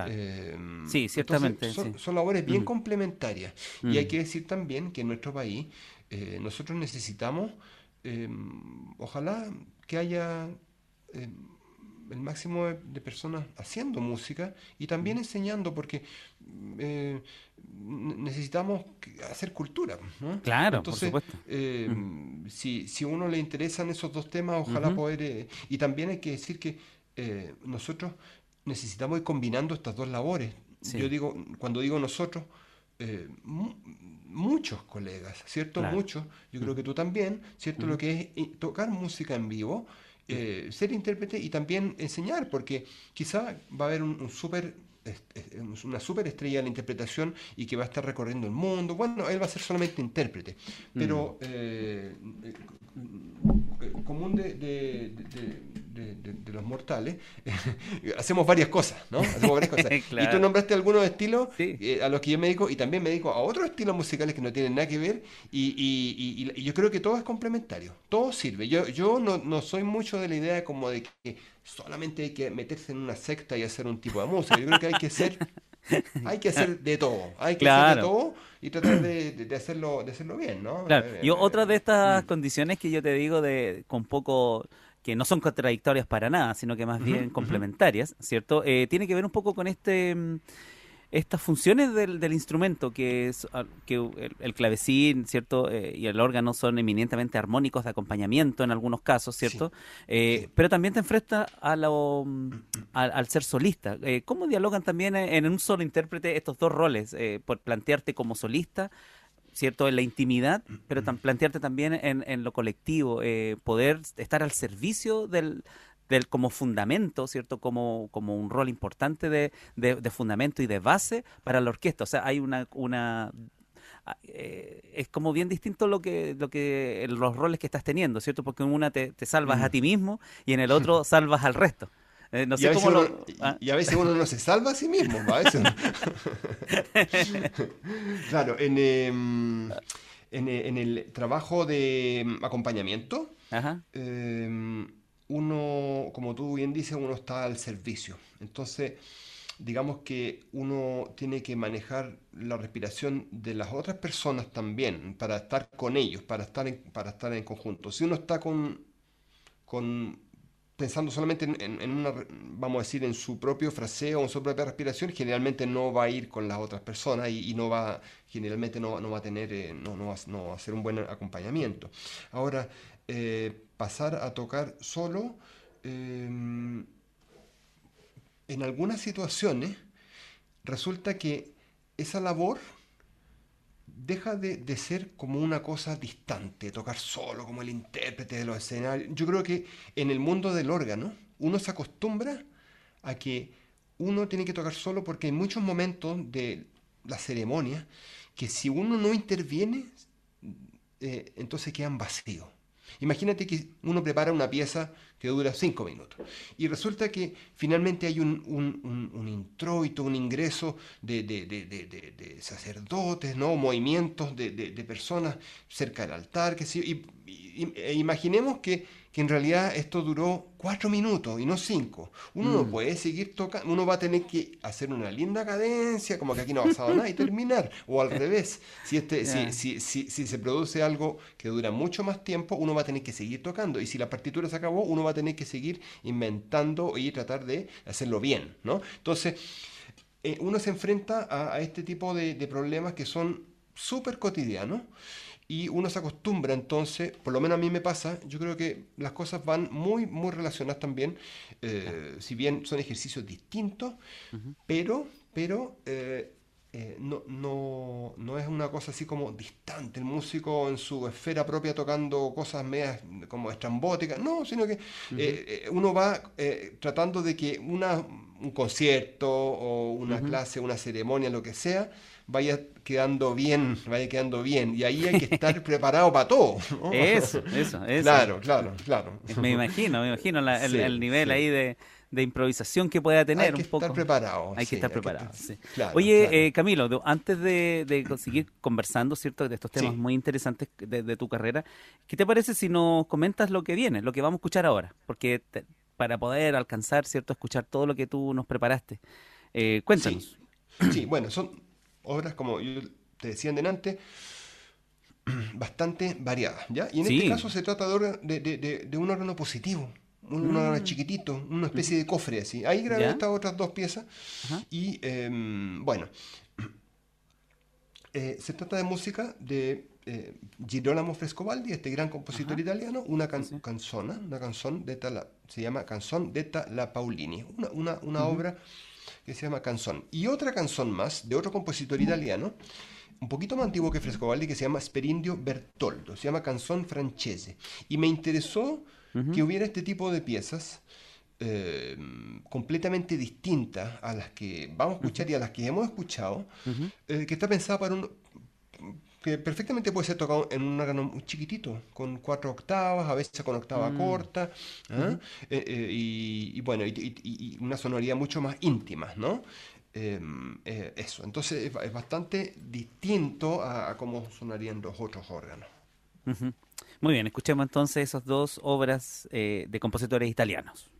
Eh, sí, ciertamente. Son, labores bien mm. complementarias. Y hay que decir también que en nuestro país eh, nosotros necesitamos, eh, ojalá que haya el máximo de, personas haciendo música y también enseñando, porque eh, necesitamos hacer cultura. Claro, Entonces, por supuesto. Eh, si, si a uno le interesan esos dos temas, ojalá poder... Eh, y también hay que decir que nosotros necesitamos ir combinando estas dos labores. Yo digo, cuando digo nosotros, muchos colegas, ¿cierto? Muchos, yo creo que tú también, ¿cierto? Lo que es tocar música en vivo eh, ser intérprete y también enseñar, porque quizá va a haber un, super una super estrella de la interpretación y que va a estar recorriendo el mundo. Bueno, él va a ser solamente intérprete, pero mm. eh, eh, común de, de, los mortales, hacemos varias cosas, ¿no? Hacemos varias cosas. Y tú nombraste algunos estilos eh, a los que yo me dedico y también me dedico a otros estilos musicales que no tienen nada que ver y, yo creo que todo es complementario, todo sirve. Yo, yo no, no, soy mucho de la idea como de que solamente hay que meterse en una secta y hacer un tipo de música. Yo creo que hay que ser hay que hacer de todo, hay que hacer de todo y tratar de, hacerlo, de hacerlo bien, ¿no? Claro. Eh, y otra de estas mm. condiciones que yo te digo de con poco que no son contradictorias para nada, sino que más bien complementarias, ¿cierto? Eh, tiene que ver un poco con este mm, estas funciones del, del instrumento, que, es, ah, que el, clavecín, ¿cierto? Eh, y el órgano son eminentemente armónicos de acompañamiento en algunos casos, ¿cierto? Eh, pero también te enfrentas a lo, mm, al, ser solista. Eh, ¿Cómo dialogan también en un solo intérprete estos dos roles? por plantearte como solista, ¿cierto? En la intimidad, pero plantearte también en, en lo colectivo, poder estar al servicio del, del, como fundamento, ¿cierto? Como, como un rol importante de, de, fundamento y de base para la orquesta. O sea, hay una, una eh, es como bien distinto lo que, lo que los roles que estás teniendo, ¿cierto? Porque en una te, salvas a ti mismo y en el otro salvas al resto. Eh, no sé y, cómo uno, ¿ah? y, a veces uno no se salva a sí mismo, a veces claro, en, em, en, en, el trabajo de em, acompañamiento, Ajá. Em, uno, como tú bien dices, uno está al servicio. Entonces, digamos que uno tiene que manejar la respiración de las otras personas también, para estar con ellos, para estar en, para estar en conjunto. Si uno está con, con pensando solamente en, una, vamos a decir, en su propio fraseo, en su propia respiración, generalmente no va a ir con las otras personas y, no va, generalmente no, va a tener, eh, no, no va a ser un buen acompañamiento. Ahora, eh, pasar a tocar solo, em, en algunas situaciones resulta que esa labor deja de, ser como una cosa distante, tocar solo, como el intérprete de los escenarios. Yo creo que en el mundo del órgano uno se acostumbra a que uno tiene que tocar solo porque hay muchos momentos de la ceremonia que si uno no interviene, eh, entonces quedan vacíos. Imagínate que uno prepara una pieza que dura cinco minutos y resulta que finalmente hay un, un, introito, un ingreso de, sacerdotes, ¿no? movimientos de, personas cerca del altar, que y, e imaginemos que que en realidad esto duró cuatro minutos y no cinco. Uno no mm. puede seguir tocando, uno va a tener que hacer una linda cadencia, como que aquí no ha pasado nada, y terminar. O al revés, si, este, si, si, si, se produce algo que dura mucho más tiempo, uno va a tener que seguir tocando. Y si la partitura se acabó, uno va a tener que seguir inventando y tratar de hacerlo bien. ¿no? Entonces, eh, uno se enfrenta a, este tipo de, de problemas que son súper cotidianos y uno se acostumbra entonces, por lo menos a mí me pasa, yo creo que las cosas van muy, muy relacionadas también, eh, si bien son ejercicios distintos, pero, pero eh, eh, no, no, no, es una cosa así como distante, el músico en su esfera propia tocando cosas medias como estrambóticas, no, sino que uno va tratando de que una, un concierto o una clase, una ceremonia, lo que sea, vaya quedando bien, vaya quedando bien. Y ahí hay que estar preparado para todo. Eso, eso, eso. Claro, claro, claro. Me imagino, me imagino el, nivel ahí de, improvisación que pueda tener. Hay que estar preparado. Hay que estar preparado. Oye, eh, Camilo, antes de, de, seguir conversando, ¿cierto? De estos temas muy interesantes de, tu carrera, ¿qué te parece si nos comentas lo que viene, lo que vamos a escuchar ahora? Porque para poder alcanzar, ¿cierto? Escuchar todo lo que tú nos preparaste. Eh, cuéntanos. sí, bueno, son obras, como yo te decía antes, bastante variadas. ¿ya? Y en este caso se trata de, un órgano positivo, un, mm. chiquitito, una especie de cofre así. Ahí grabé estas otras dos piezas y em, bueno, eh, se trata de música de eh, Girolamo Frescobaldi, este gran compositor italiano, una canzona, una canción de la, se llama Canzón de la Paulini, una, una, obra que se llama Canzón. Y otra canción más de otro compositor italiano, un poquito más antiguo que Frescobaldi, que se llama Sperindio Bertoldo, se llama Canzón Francese. Y me interesó que hubiera este tipo de piezas. Eh, completamente distintas a las que vamos a escuchar y a las que hemos escuchado, eh, que está pensada para un, que perfectamente puede ser tocado en un órgano muy chiquitito, con cuatro octavas, a veces con octava mm. corta, ¿ah? eh, y, bueno, y, una sonoridad mucho más íntima, ¿no? Em, eh, eso, entonces es, bastante distinto a, cómo sonarían los otros órganos. Muy bien, escuchemos entonces esas dos obras de compositores italianos.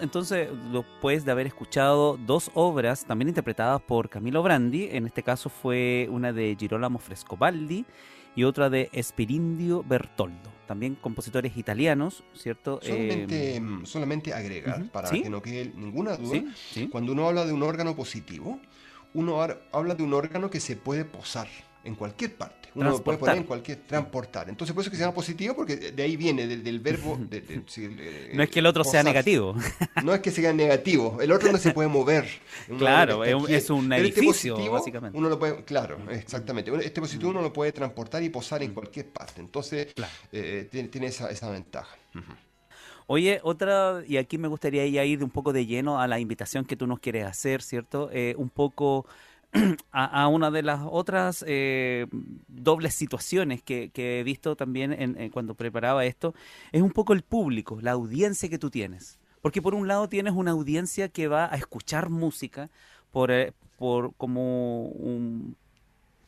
Entonces después de haber escuchado dos obras también interpretadas por Camilo Brandi. En este caso fue una de Girolamo Frescobaldi y otra de Esperindio Bertoldo. También compositores italianos, ¿cierto? Solamente, eh, mm, solamente agregar, para que no quede ninguna duda, cuando uno habla de un órgano positivo, uno habla de un órgano que se puede posar en cualquier parte. Uno lo puede poner en cualquier transportar. Entonces por eso que se llama positivo, porque de ahí viene del, verbo. no es que el otro sea negativo. No es que sea negativo. El otro no se puede mover. claro, es un, este edificio, básicamente. Uno lo puede, claro, exactamente. Este positivo uno lo puede transportar y posar en cualquier parte. Entonces eh, tiene, esa, esa ventaja. Oye, otra, y aquí me gustaría ir un poco de lleno a la invitación que tú nos quieres hacer, ¿cierto? Eh, un poco a, una de las otras eh, dobles situaciones que, he visto también en, cuando preparaba esto, es un poco el público, la audiencia que tú tienes. Porque por un lado tienes una audiencia que va a escuchar música por, eh, por como un,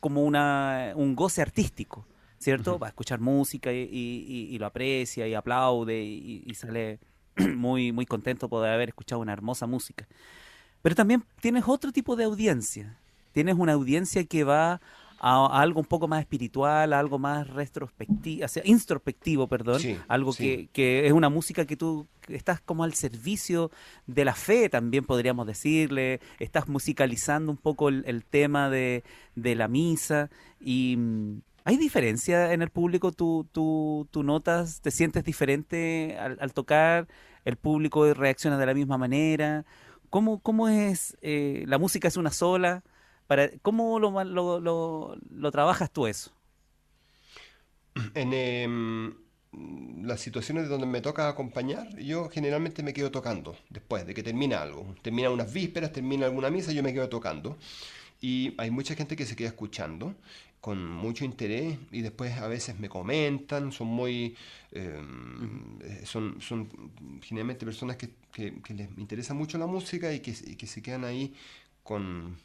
como una, un goce artístico, ¿cierto? Va a escuchar música y, lo aprecia y aplaude y, y sale muy, muy contento por haber escuchado una hermosa música. Pero también tienes otro tipo de audiencia, tienes una audiencia que va a, algo un poco más espiritual, a algo más retrospectivo, o sea, introspectivo, perdón, algo Que, que, es una música que tú estás como al servicio de la fe, también podríamos decirle, estás musicalizando un poco el, tema de, de, la misa y... Mm, ¿Hay diferencia en el público? ¿Tú, tú, tú notas, te sientes diferente al, tocar? ¿El público reacciona de la misma manera? ¿Cómo, cómo es? Eh, ¿La música es una sola? ¿Cómo lo, lo, trabajas tú eso? En em, las situaciones donde me toca acompañar, yo generalmente me quedo tocando después de que termina algo. Termina unas vísperas, termina alguna misa, yo me quedo tocando. Y hay mucha gente que se queda escuchando con mucho interés y después a veces me comentan, son muy, em, eh, son, son generalmente personas que, les interesa mucho la música y que, y que se quedan ahí con,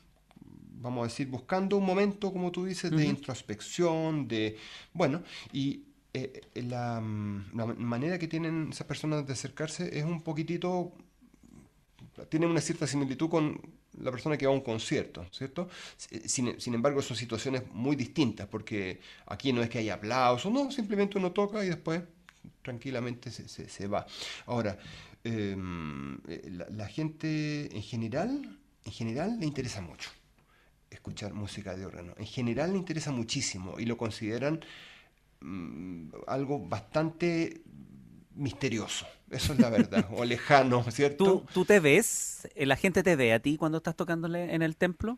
vamos a decir, buscando un momento, como tú dices, de introspección, de, bueno, y eh, eh, la, manera que tienen esas personas de acercarse es un poquitito, tiene una cierta similitud con la persona que va a un concierto, ¿cierto? Sin, sin, embargo, son situaciones muy distintas, porque aquí no es que haya aplausos, no, simplemente uno toca y después tranquilamente se, se, va. Ahora, em, eh, la, la gente en general, en general le interesa mucho escuchar música de órgano. En general le interesa muchísimo y lo consideran mm, algo bastante misterioso. Eso es la verdad, o lejano, ¿cierto? ¿Tú, ¿Tú, te ves? ¿La gente te ve a ti cuando estás tocándole en el templo?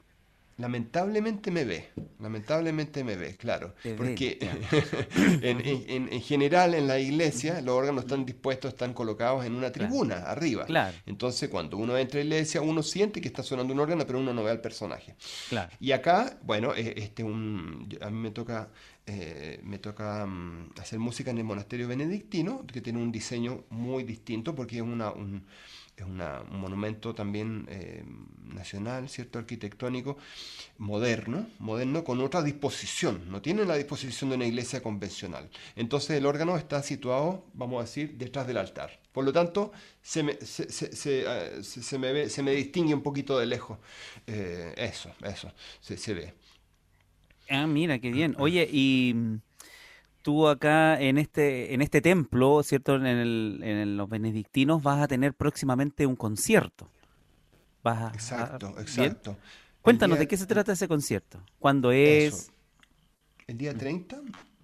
Lamentablemente me ve, lamentablemente me ve, claro. porque en, general en la iglesia los órganos están dispuestos, están colocados en una tribuna arriba. Entonces cuando uno entra a la iglesia uno siente que está sonando un órgano, pero uno no ve al personaje. Y acá, bueno, este un, a mí me toca, eh, me toca mm, hacer música en el monasterio benedictino, que tiene un diseño muy distinto porque es una... Un, es un monumento también eh, nacional, ¿cierto? Arquitectónico, moderno, moderno, con otra disposición, no tiene la disposición de una iglesia convencional. Entonces el órgano está situado, vamos a decir, detrás del altar. Por lo tanto, se me, se, eh, me distingue un poquito de lejos. Eh, eso, eso, se, ve. Ah, mira, qué bien. Oye, y tú acá en este, en este templo, ¿cierto? En, el, en los benedictinos vas a tener próximamente un concierto. Vas exacto, exacto. Cuéntanos, ¿de qué se trata ese concierto? ¿Cuándo es? El día 30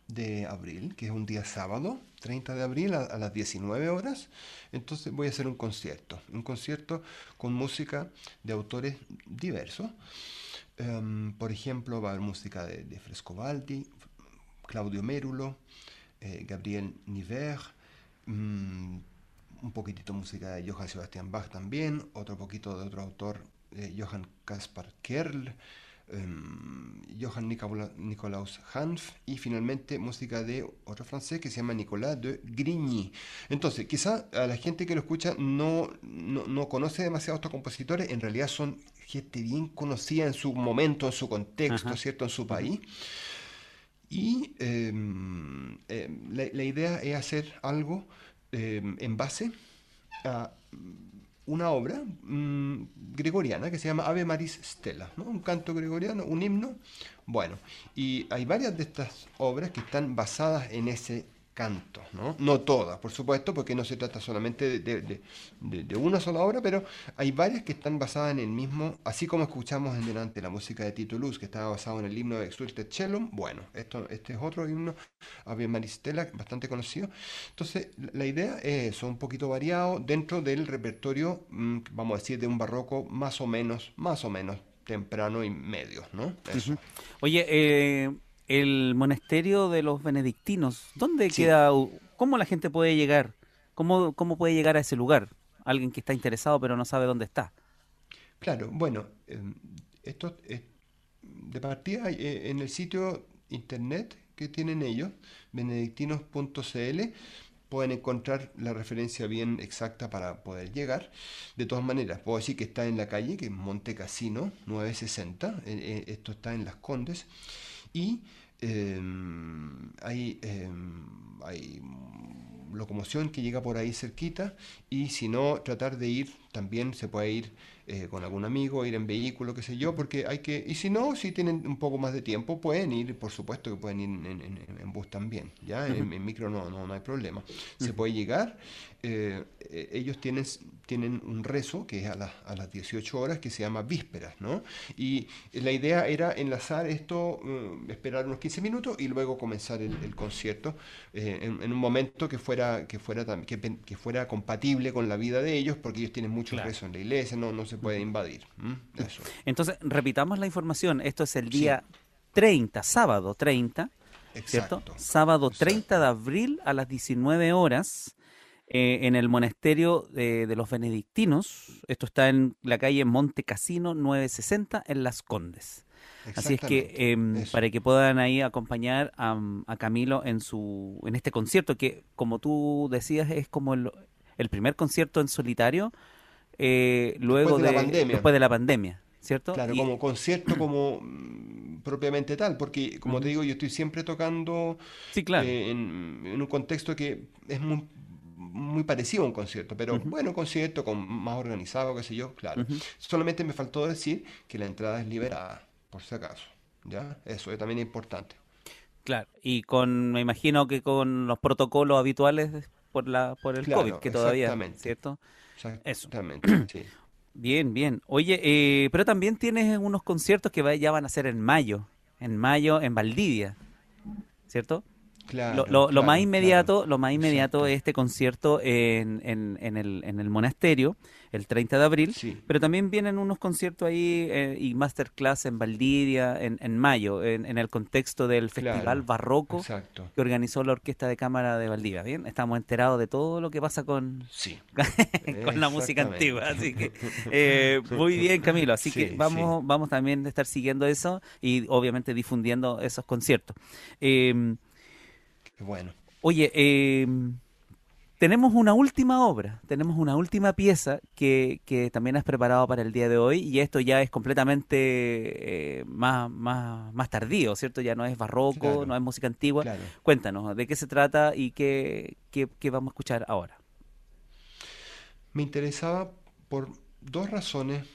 de abril, que es un día sábado, 30 de abril a, las 19 horas. Entonces voy a hacer un concierto, un concierto con música de autores diversos. Em, por ejemplo, va a haber música de, de Frescobaldi, Claudio Mérulo, eh, Gabriel Niver, mm, un poquitito música de Johann Sebastian Bach también, otro poquito de otro autor, eh, Johann Caspar Kerl, em, Johann Nicolaus Hanf y finalmente música de otro francés que se llama Nicolas de Grigny. Entonces, quizá a la gente que lo escucha no, no, conoce demasiado a estos compositores, en realidad son gente bien conocida en su momento, en su contexto, ¿cierto? En su país. Y em, em, la, idea es hacer algo em, en base a una obra mm, gregoriana que se llama Ave Maris Stella, un canto gregoriano, un himno. Bueno, y hay varias de estas obras que están basadas en ese cantos, ¿no? No todas, por supuesto, porque no se trata solamente de, una sola obra, pero hay varias que están basadas en el mismo, así como escuchamos en delante la música de Tito Luz, que estaba basado en el himno de Exulte Cellum, bueno, esto, este es otro himno, Ave Maristela, bastante conocido. Entonces, la idea es eso, un poquito variado dentro del repertorio, mm, vamos a decir, de un barroco más o menos, más o menos temprano y medio, ¿no? Oye, eh el monasterio de los benedictinos, ¿dónde queda? ¿Cómo la gente puede llegar? ¿Cómo, ¿Cómo puede llegar a ese lugar? Alguien que está interesado pero no sabe dónde está. Claro, bueno, em, esto de partida eh, en el sitio internet que tienen ellos, benedictinos.cl, pueden encontrar la referencia bien exacta para poder llegar. De todas maneras, puedo decir que está en la calle, que es Monte Casino 960, eh, eh, esto está en Las Condes, y Em, hay, em, hay locomoción que llega por ahí cerquita y si no, tratar de ir, también se puede ir eh, con algún amigo, ir en vehículo, qué sé yo, porque hay que, y si no, si tienen un poco más de tiempo, pueden ir, por supuesto que pueden ir en, bus también, ¿ya? en, micro no, no, no hay problema. Se puede llegar, eh, eh, ellos tienen, tienen un rezo que es a, a, las 18 horas que se llama vísperas, ¿no? Y la idea era enlazar esto, esperar unos 15 minutos y luego comenzar el, concierto en, un momento que fuera, que, fuera, que, que fuera compatible con la vida de ellos, porque ellos tienen mucho rezo en la iglesia, no, no se puede invadir. Entonces, repitamos la información. Esto es el día 30, sábado 30, ¿cierto? Sábado 30 de abril a las 19 horas. Eh, en el monasterio de, los benedictinos. Esto está en la calle Monte Casino 960 en Las Condes. Así es que em, para que puedan ahí acompañar a, Camilo en su en este concierto que como tú decías es como el, el primer concierto en solitario eh, luego de, la pandemia. después de la pandemia. ¿Cierto? Claro, como concierto como mm, propiamente tal, porque como te digo, yo estoy siempre tocando sí, claro. Eh, en, un contexto que es muy, muy parecido a un concierto, pero bueno, concierto con más organizado, qué sé yo, claro. Solamente me faltó decir que la entrada es liberada, por si acaso. ¿Ya? Eso es también importante. Claro, y con, me imagino que con los protocolos habituales por la por el COVID, que todavía, ¿cierto? Exactamente, sí. Bien, bien. Oye, eh, pero también tienes unos conciertos que ya van a ser en mayo, en mayo en Valdivia, ¿cierto? Lo, más inmediato, lo más inmediato es este concierto en, en, el, en el monasterio, el 30 de abril, pero también vienen unos conciertos ahí eh, y masterclass en Valdivia en, en mayo, en, el contexto del Festival Barroco que organizó la Orquesta de Cámara de Valdivia. Bien, estamos enterados de todo lo que pasa con, con la música antigua, así que eh, muy bien Camilo, así que vamos, vamos también a estar siguiendo eso y obviamente difundiendo esos conciertos. Eh, bueno. Oye, em, tenemos una última obra, tenemos una última pieza que, que, también has preparado para el día de hoy y esto ya es completamente eh, más, más, más, tardío, ¿cierto? Ya no es barroco, no es música antigua. Cuéntanos, ¿de qué se trata y qué, qué, qué vamos a escuchar ahora? Me interesaba por dos razones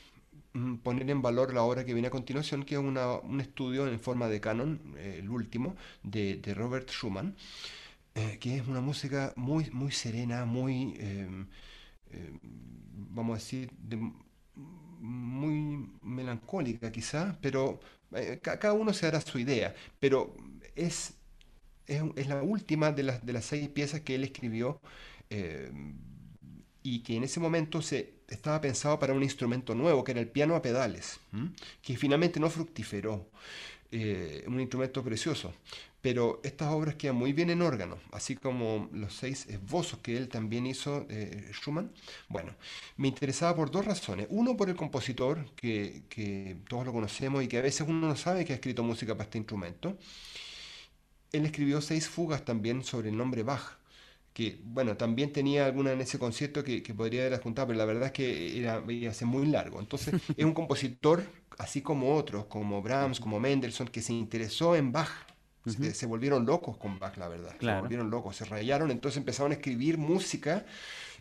poner en valor la obra que viene a continuación, que es un estudio en forma de canon, eh, el último, de, Robert Schumann, eh, que es una música muy, muy serena, muy, em, em, vamos a decir, muy melancólica quizá, pero eh, cada uno se hará su idea, pero es, es, la última de las, de las seis piezas que él escribió em, y que en ese momento se estaba pensado para un instrumento nuevo, que era el piano a pedales, que finalmente no fructiferó. Eh, un instrumento precioso, pero estas obras quedan muy bien en órgano, así como los seis esbozos que él también hizo, eh, Schumann. Bueno, me interesaba por dos razones. Uno, por el compositor, que, que todos lo conocemos y que a veces uno no sabe que ha escrito música para este instrumento. Él escribió seis fugas también sobre el nombre Bach que bueno, también tenía alguna en ese concierto que, podría haber juntado, pero la verdad es que era, iba a ser muy largo. Entonces es un compositor, así como otros, como Brahms, como Mendelssohn, que se interesó en Bach. se, volvieron locos con Bach, la verdad. Se volvieron locos, se rayaron, entonces empezaron a escribir música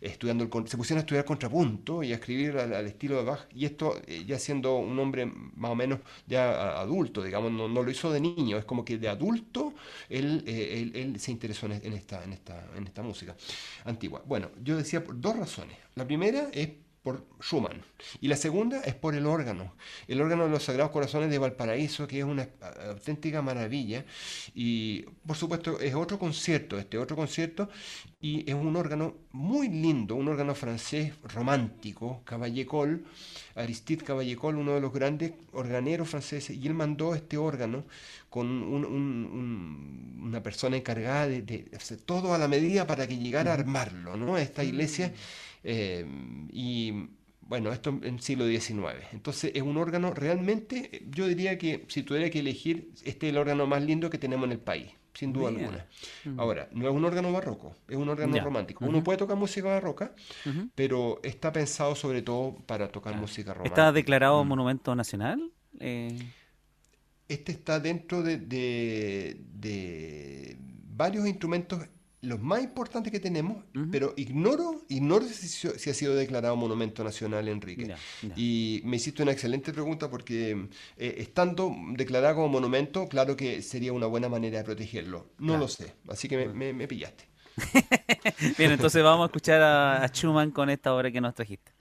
estudiando el, se pusieron a estudiar contrapunto y a escribir al, estilo de Bach, y esto eh, ya siendo un hombre más o menos ya adulto, digamos, no, lo hizo de niño, es como que de adulto él, eh, él, se interesó en, esta, en, esta, en esta música antigua. Bueno, yo decía por dos razones. La primera es por Schumann. Y la segunda es por el órgano. El órgano de los Sagrados Corazones de Valparaíso, que es una auténtica maravilla. Y por supuesto es otro concierto, este otro concierto, y es un órgano muy lindo, un órgano francés romántico, Caballecol, Aristide Caballecol, uno de los grandes organeros franceses, y él mandó este órgano con una persona encargada de, hacer todo a la medida para que llegara a armarlo, ¿no? Esta iglesia eh, y bueno, esto en siglo XIX. Entonces es un órgano realmente, yo diría que si tuviera que elegir, este es el órgano más lindo que tenemos en el país, sin duda alguna. Mm. Ahora, no es un órgano barroco, es un órgano romántico. Uno puede tocar música barroca, pero está pensado sobre todo para tocar música romántica. ¿Está declarado mm. monumento nacional? Eh, este está dentro de, de varios instrumentos los más importantes que tenemos, pero ignoro, ignoro si, ha sido declarado monumento nacional, Enrique. Y me hiciste una excelente pregunta porque eh, estando declarado como monumento, claro que sería una buena manera de protegerlo. No lo sé, así que me, pillaste. Bien, entonces vamos a escuchar a Schumann con esta obra que nos trajiste.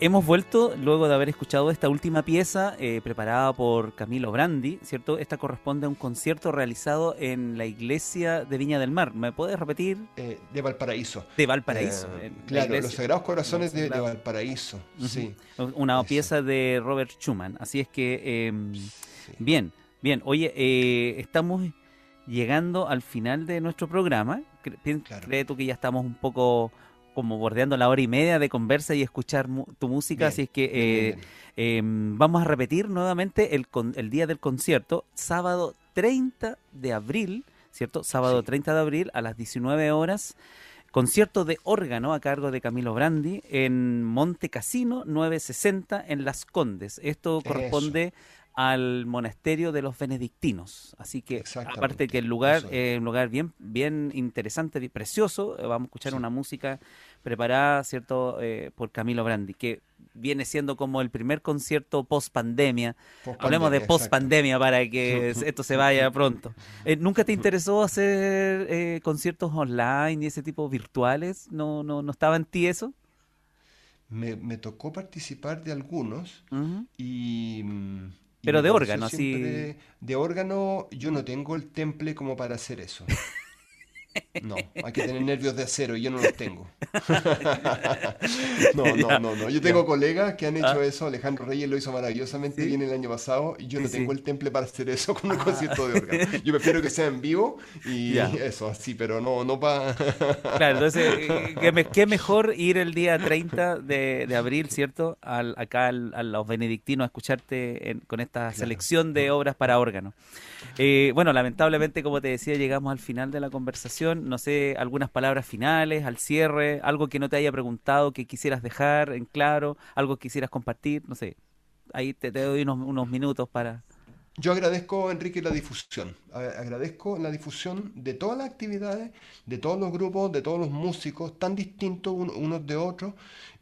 Hemos vuelto luego de haber escuchado esta última pieza eh, preparada por Camilo Brandi, ¿cierto? Esta corresponde a un concierto realizado en la iglesia de Viña del Mar. ¿Me puedes repetir? Eh, de Valparaíso. De Valparaíso. Eh, claro, los Sagrados Corazones de, Valparaíso. Sí. Una pieza de Robert Schumann. Así es que, em, bien, bien. Oye, estamos llegando al final de nuestro programa. Creo tú que ya estamos un poco como bordeando la hora y media de conversa y escuchar tu música, así es que eh, em, vamos a repetir nuevamente el, el día del concierto, sábado 30 de abril, ¿cierto? Sábado 30 de abril a las 19 horas. Concierto de órgano a cargo de Camilo Brandi en Monte Casino 960 en Las Condes. Esto corresponde al monasterio de los benedictinos. Así que, aparte que el lugar es un lugar bien, bien interesante, y precioso, eh, vamos a escuchar una música preparada, ¿cierto?, eh, por Camilo Brandi, que viene siendo como el primer concierto post pandemia. Hablemos de post pandemia para que esto se vaya pronto. Eh, ¿Nunca te interesó hacer conciertos online y ese tipo virtuales? ¿No, no, no estaba en ti eso? Me, tocó participar de algunos y mm, pero de órgano, así. De, órgano, yo no tengo el temple como para hacer eso. No, hay que tener nervios de acero y yo no los tengo. no, no, no, no. Yo tengo colegas que han hecho ah. eso. Alejandro Reyes lo hizo maravillosamente bien el año pasado y yo no tengo el temple para hacer eso con un concierto de órgano. Yo prefiero que sea en vivo y eso, sí, pero no, no para. claro, entonces, eh, ¿qué, mejor ir el día 30 de, abril, ¿cierto? Al, acá a los benedictinos a escucharte con esta selección de obras para órgano. Eh, bueno, lamentablemente, como te decía, llegamos al final de la conversación. No sé, algunas palabras finales, al cierre, algo que no te haya preguntado, que quisieras dejar en claro, algo que quisieras compartir, no sé. Ahí te, doy unos, minutos para... Yo agradezco, Enrique, la difusión. Agradezco la difusión de todas las actividades, de todos los grupos, de todos los músicos, tan distintos unos de otros.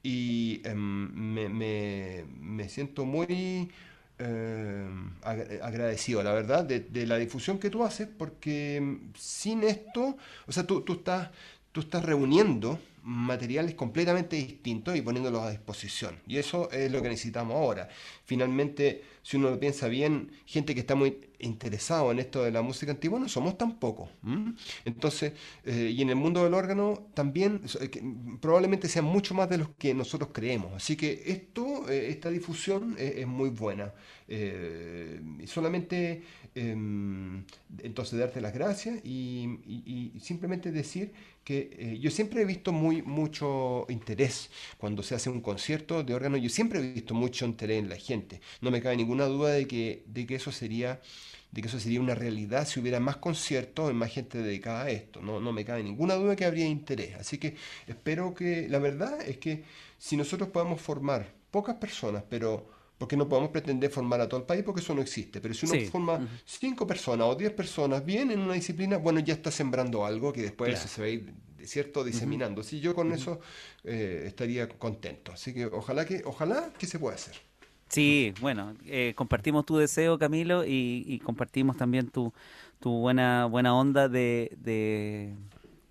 Y em, me siento muy eh, agradecido, la verdad, de, la difusión que tú haces, porque mm, sin esto, o sea, tú, tú, estás, tú estás reuniendo materiales completamente distintos y poniéndolos a disposición. Y eso es lo que necesitamos ahora. Finalmente, si uno lo piensa bien, gente que está muy interesado en esto de la música antigua, no somos tampoco. Entonces, eh, y en el mundo del órgano también eh, probablemente sean mucho más de los que nosotros creemos. Así que esto, eh, esta difusión es, muy buena. solamente entonces darte las gracias y simplemente decir que eh, yo siempre he visto muy, mucho interés cuando se hace un concierto de órgano, yo siempre he visto mucho interés en la gente. No me cabe ninguna duda de que, de que eso sería de que eso sería una realidad si hubiera más conciertos y más gente dedicada a esto. No, no me cabe ninguna duda de que habría interés. Así que espero que, la verdad es que si nosotros podemos formar pocas personas, pero porque no podemos pretender formar a todo el país porque eso no existe. Pero si uno forma cinco personas o diez personas bien en una disciplina, bueno, ya está sembrando algo que después se va a ir, ¿cierto?, diseminando. Si yo con eso eh, estaría contento. Así que ojalá que, ojalá que se pueda hacer. Sí, bueno, eh, compartimos tu deseo, Camilo, y, compartimos también tu, tu buena, buena onda de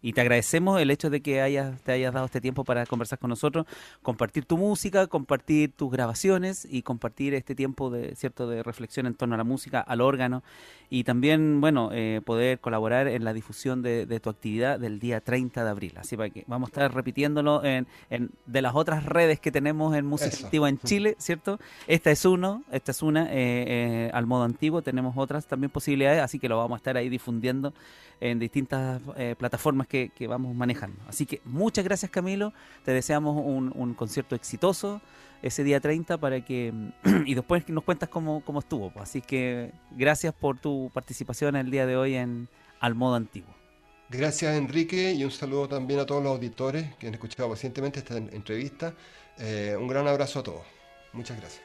y te agradecemos el hecho de que hayas, te hayas dado este tiempo para conversar con nosotros, compartir tu música, compartir tus grabaciones y compartir este tiempo de cierto de reflexión en torno a la música, al órgano y también, bueno, eh, poder colaborar en la difusión de, tu actividad del día 30 de abril. Así que vamos a estar repitiéndolo en, en de las otras redes que tenemos en Música Antigua en Chile, ¿cierto? Esta es uno, esta es una, eh, eh, al modo antiguo, tenemos otras también posibilidades, así que lo vamos a estar ahí difundiendo en distintas eh, plataformas que, vamos manejando. Así que muchas gracias Camilo, te deseamos un, concierto exitoso ese día 30 para que y después nos cuentas cómo, cómo estuvo. Así que gracias por tu participación el día de hoy en Al Modo Antiguo. Gracias Enrique y un saludo también a todos los auditores que han escuchado pacientemente esta entrevista. Eh, un gran abrazo a todos. Muchas gracias.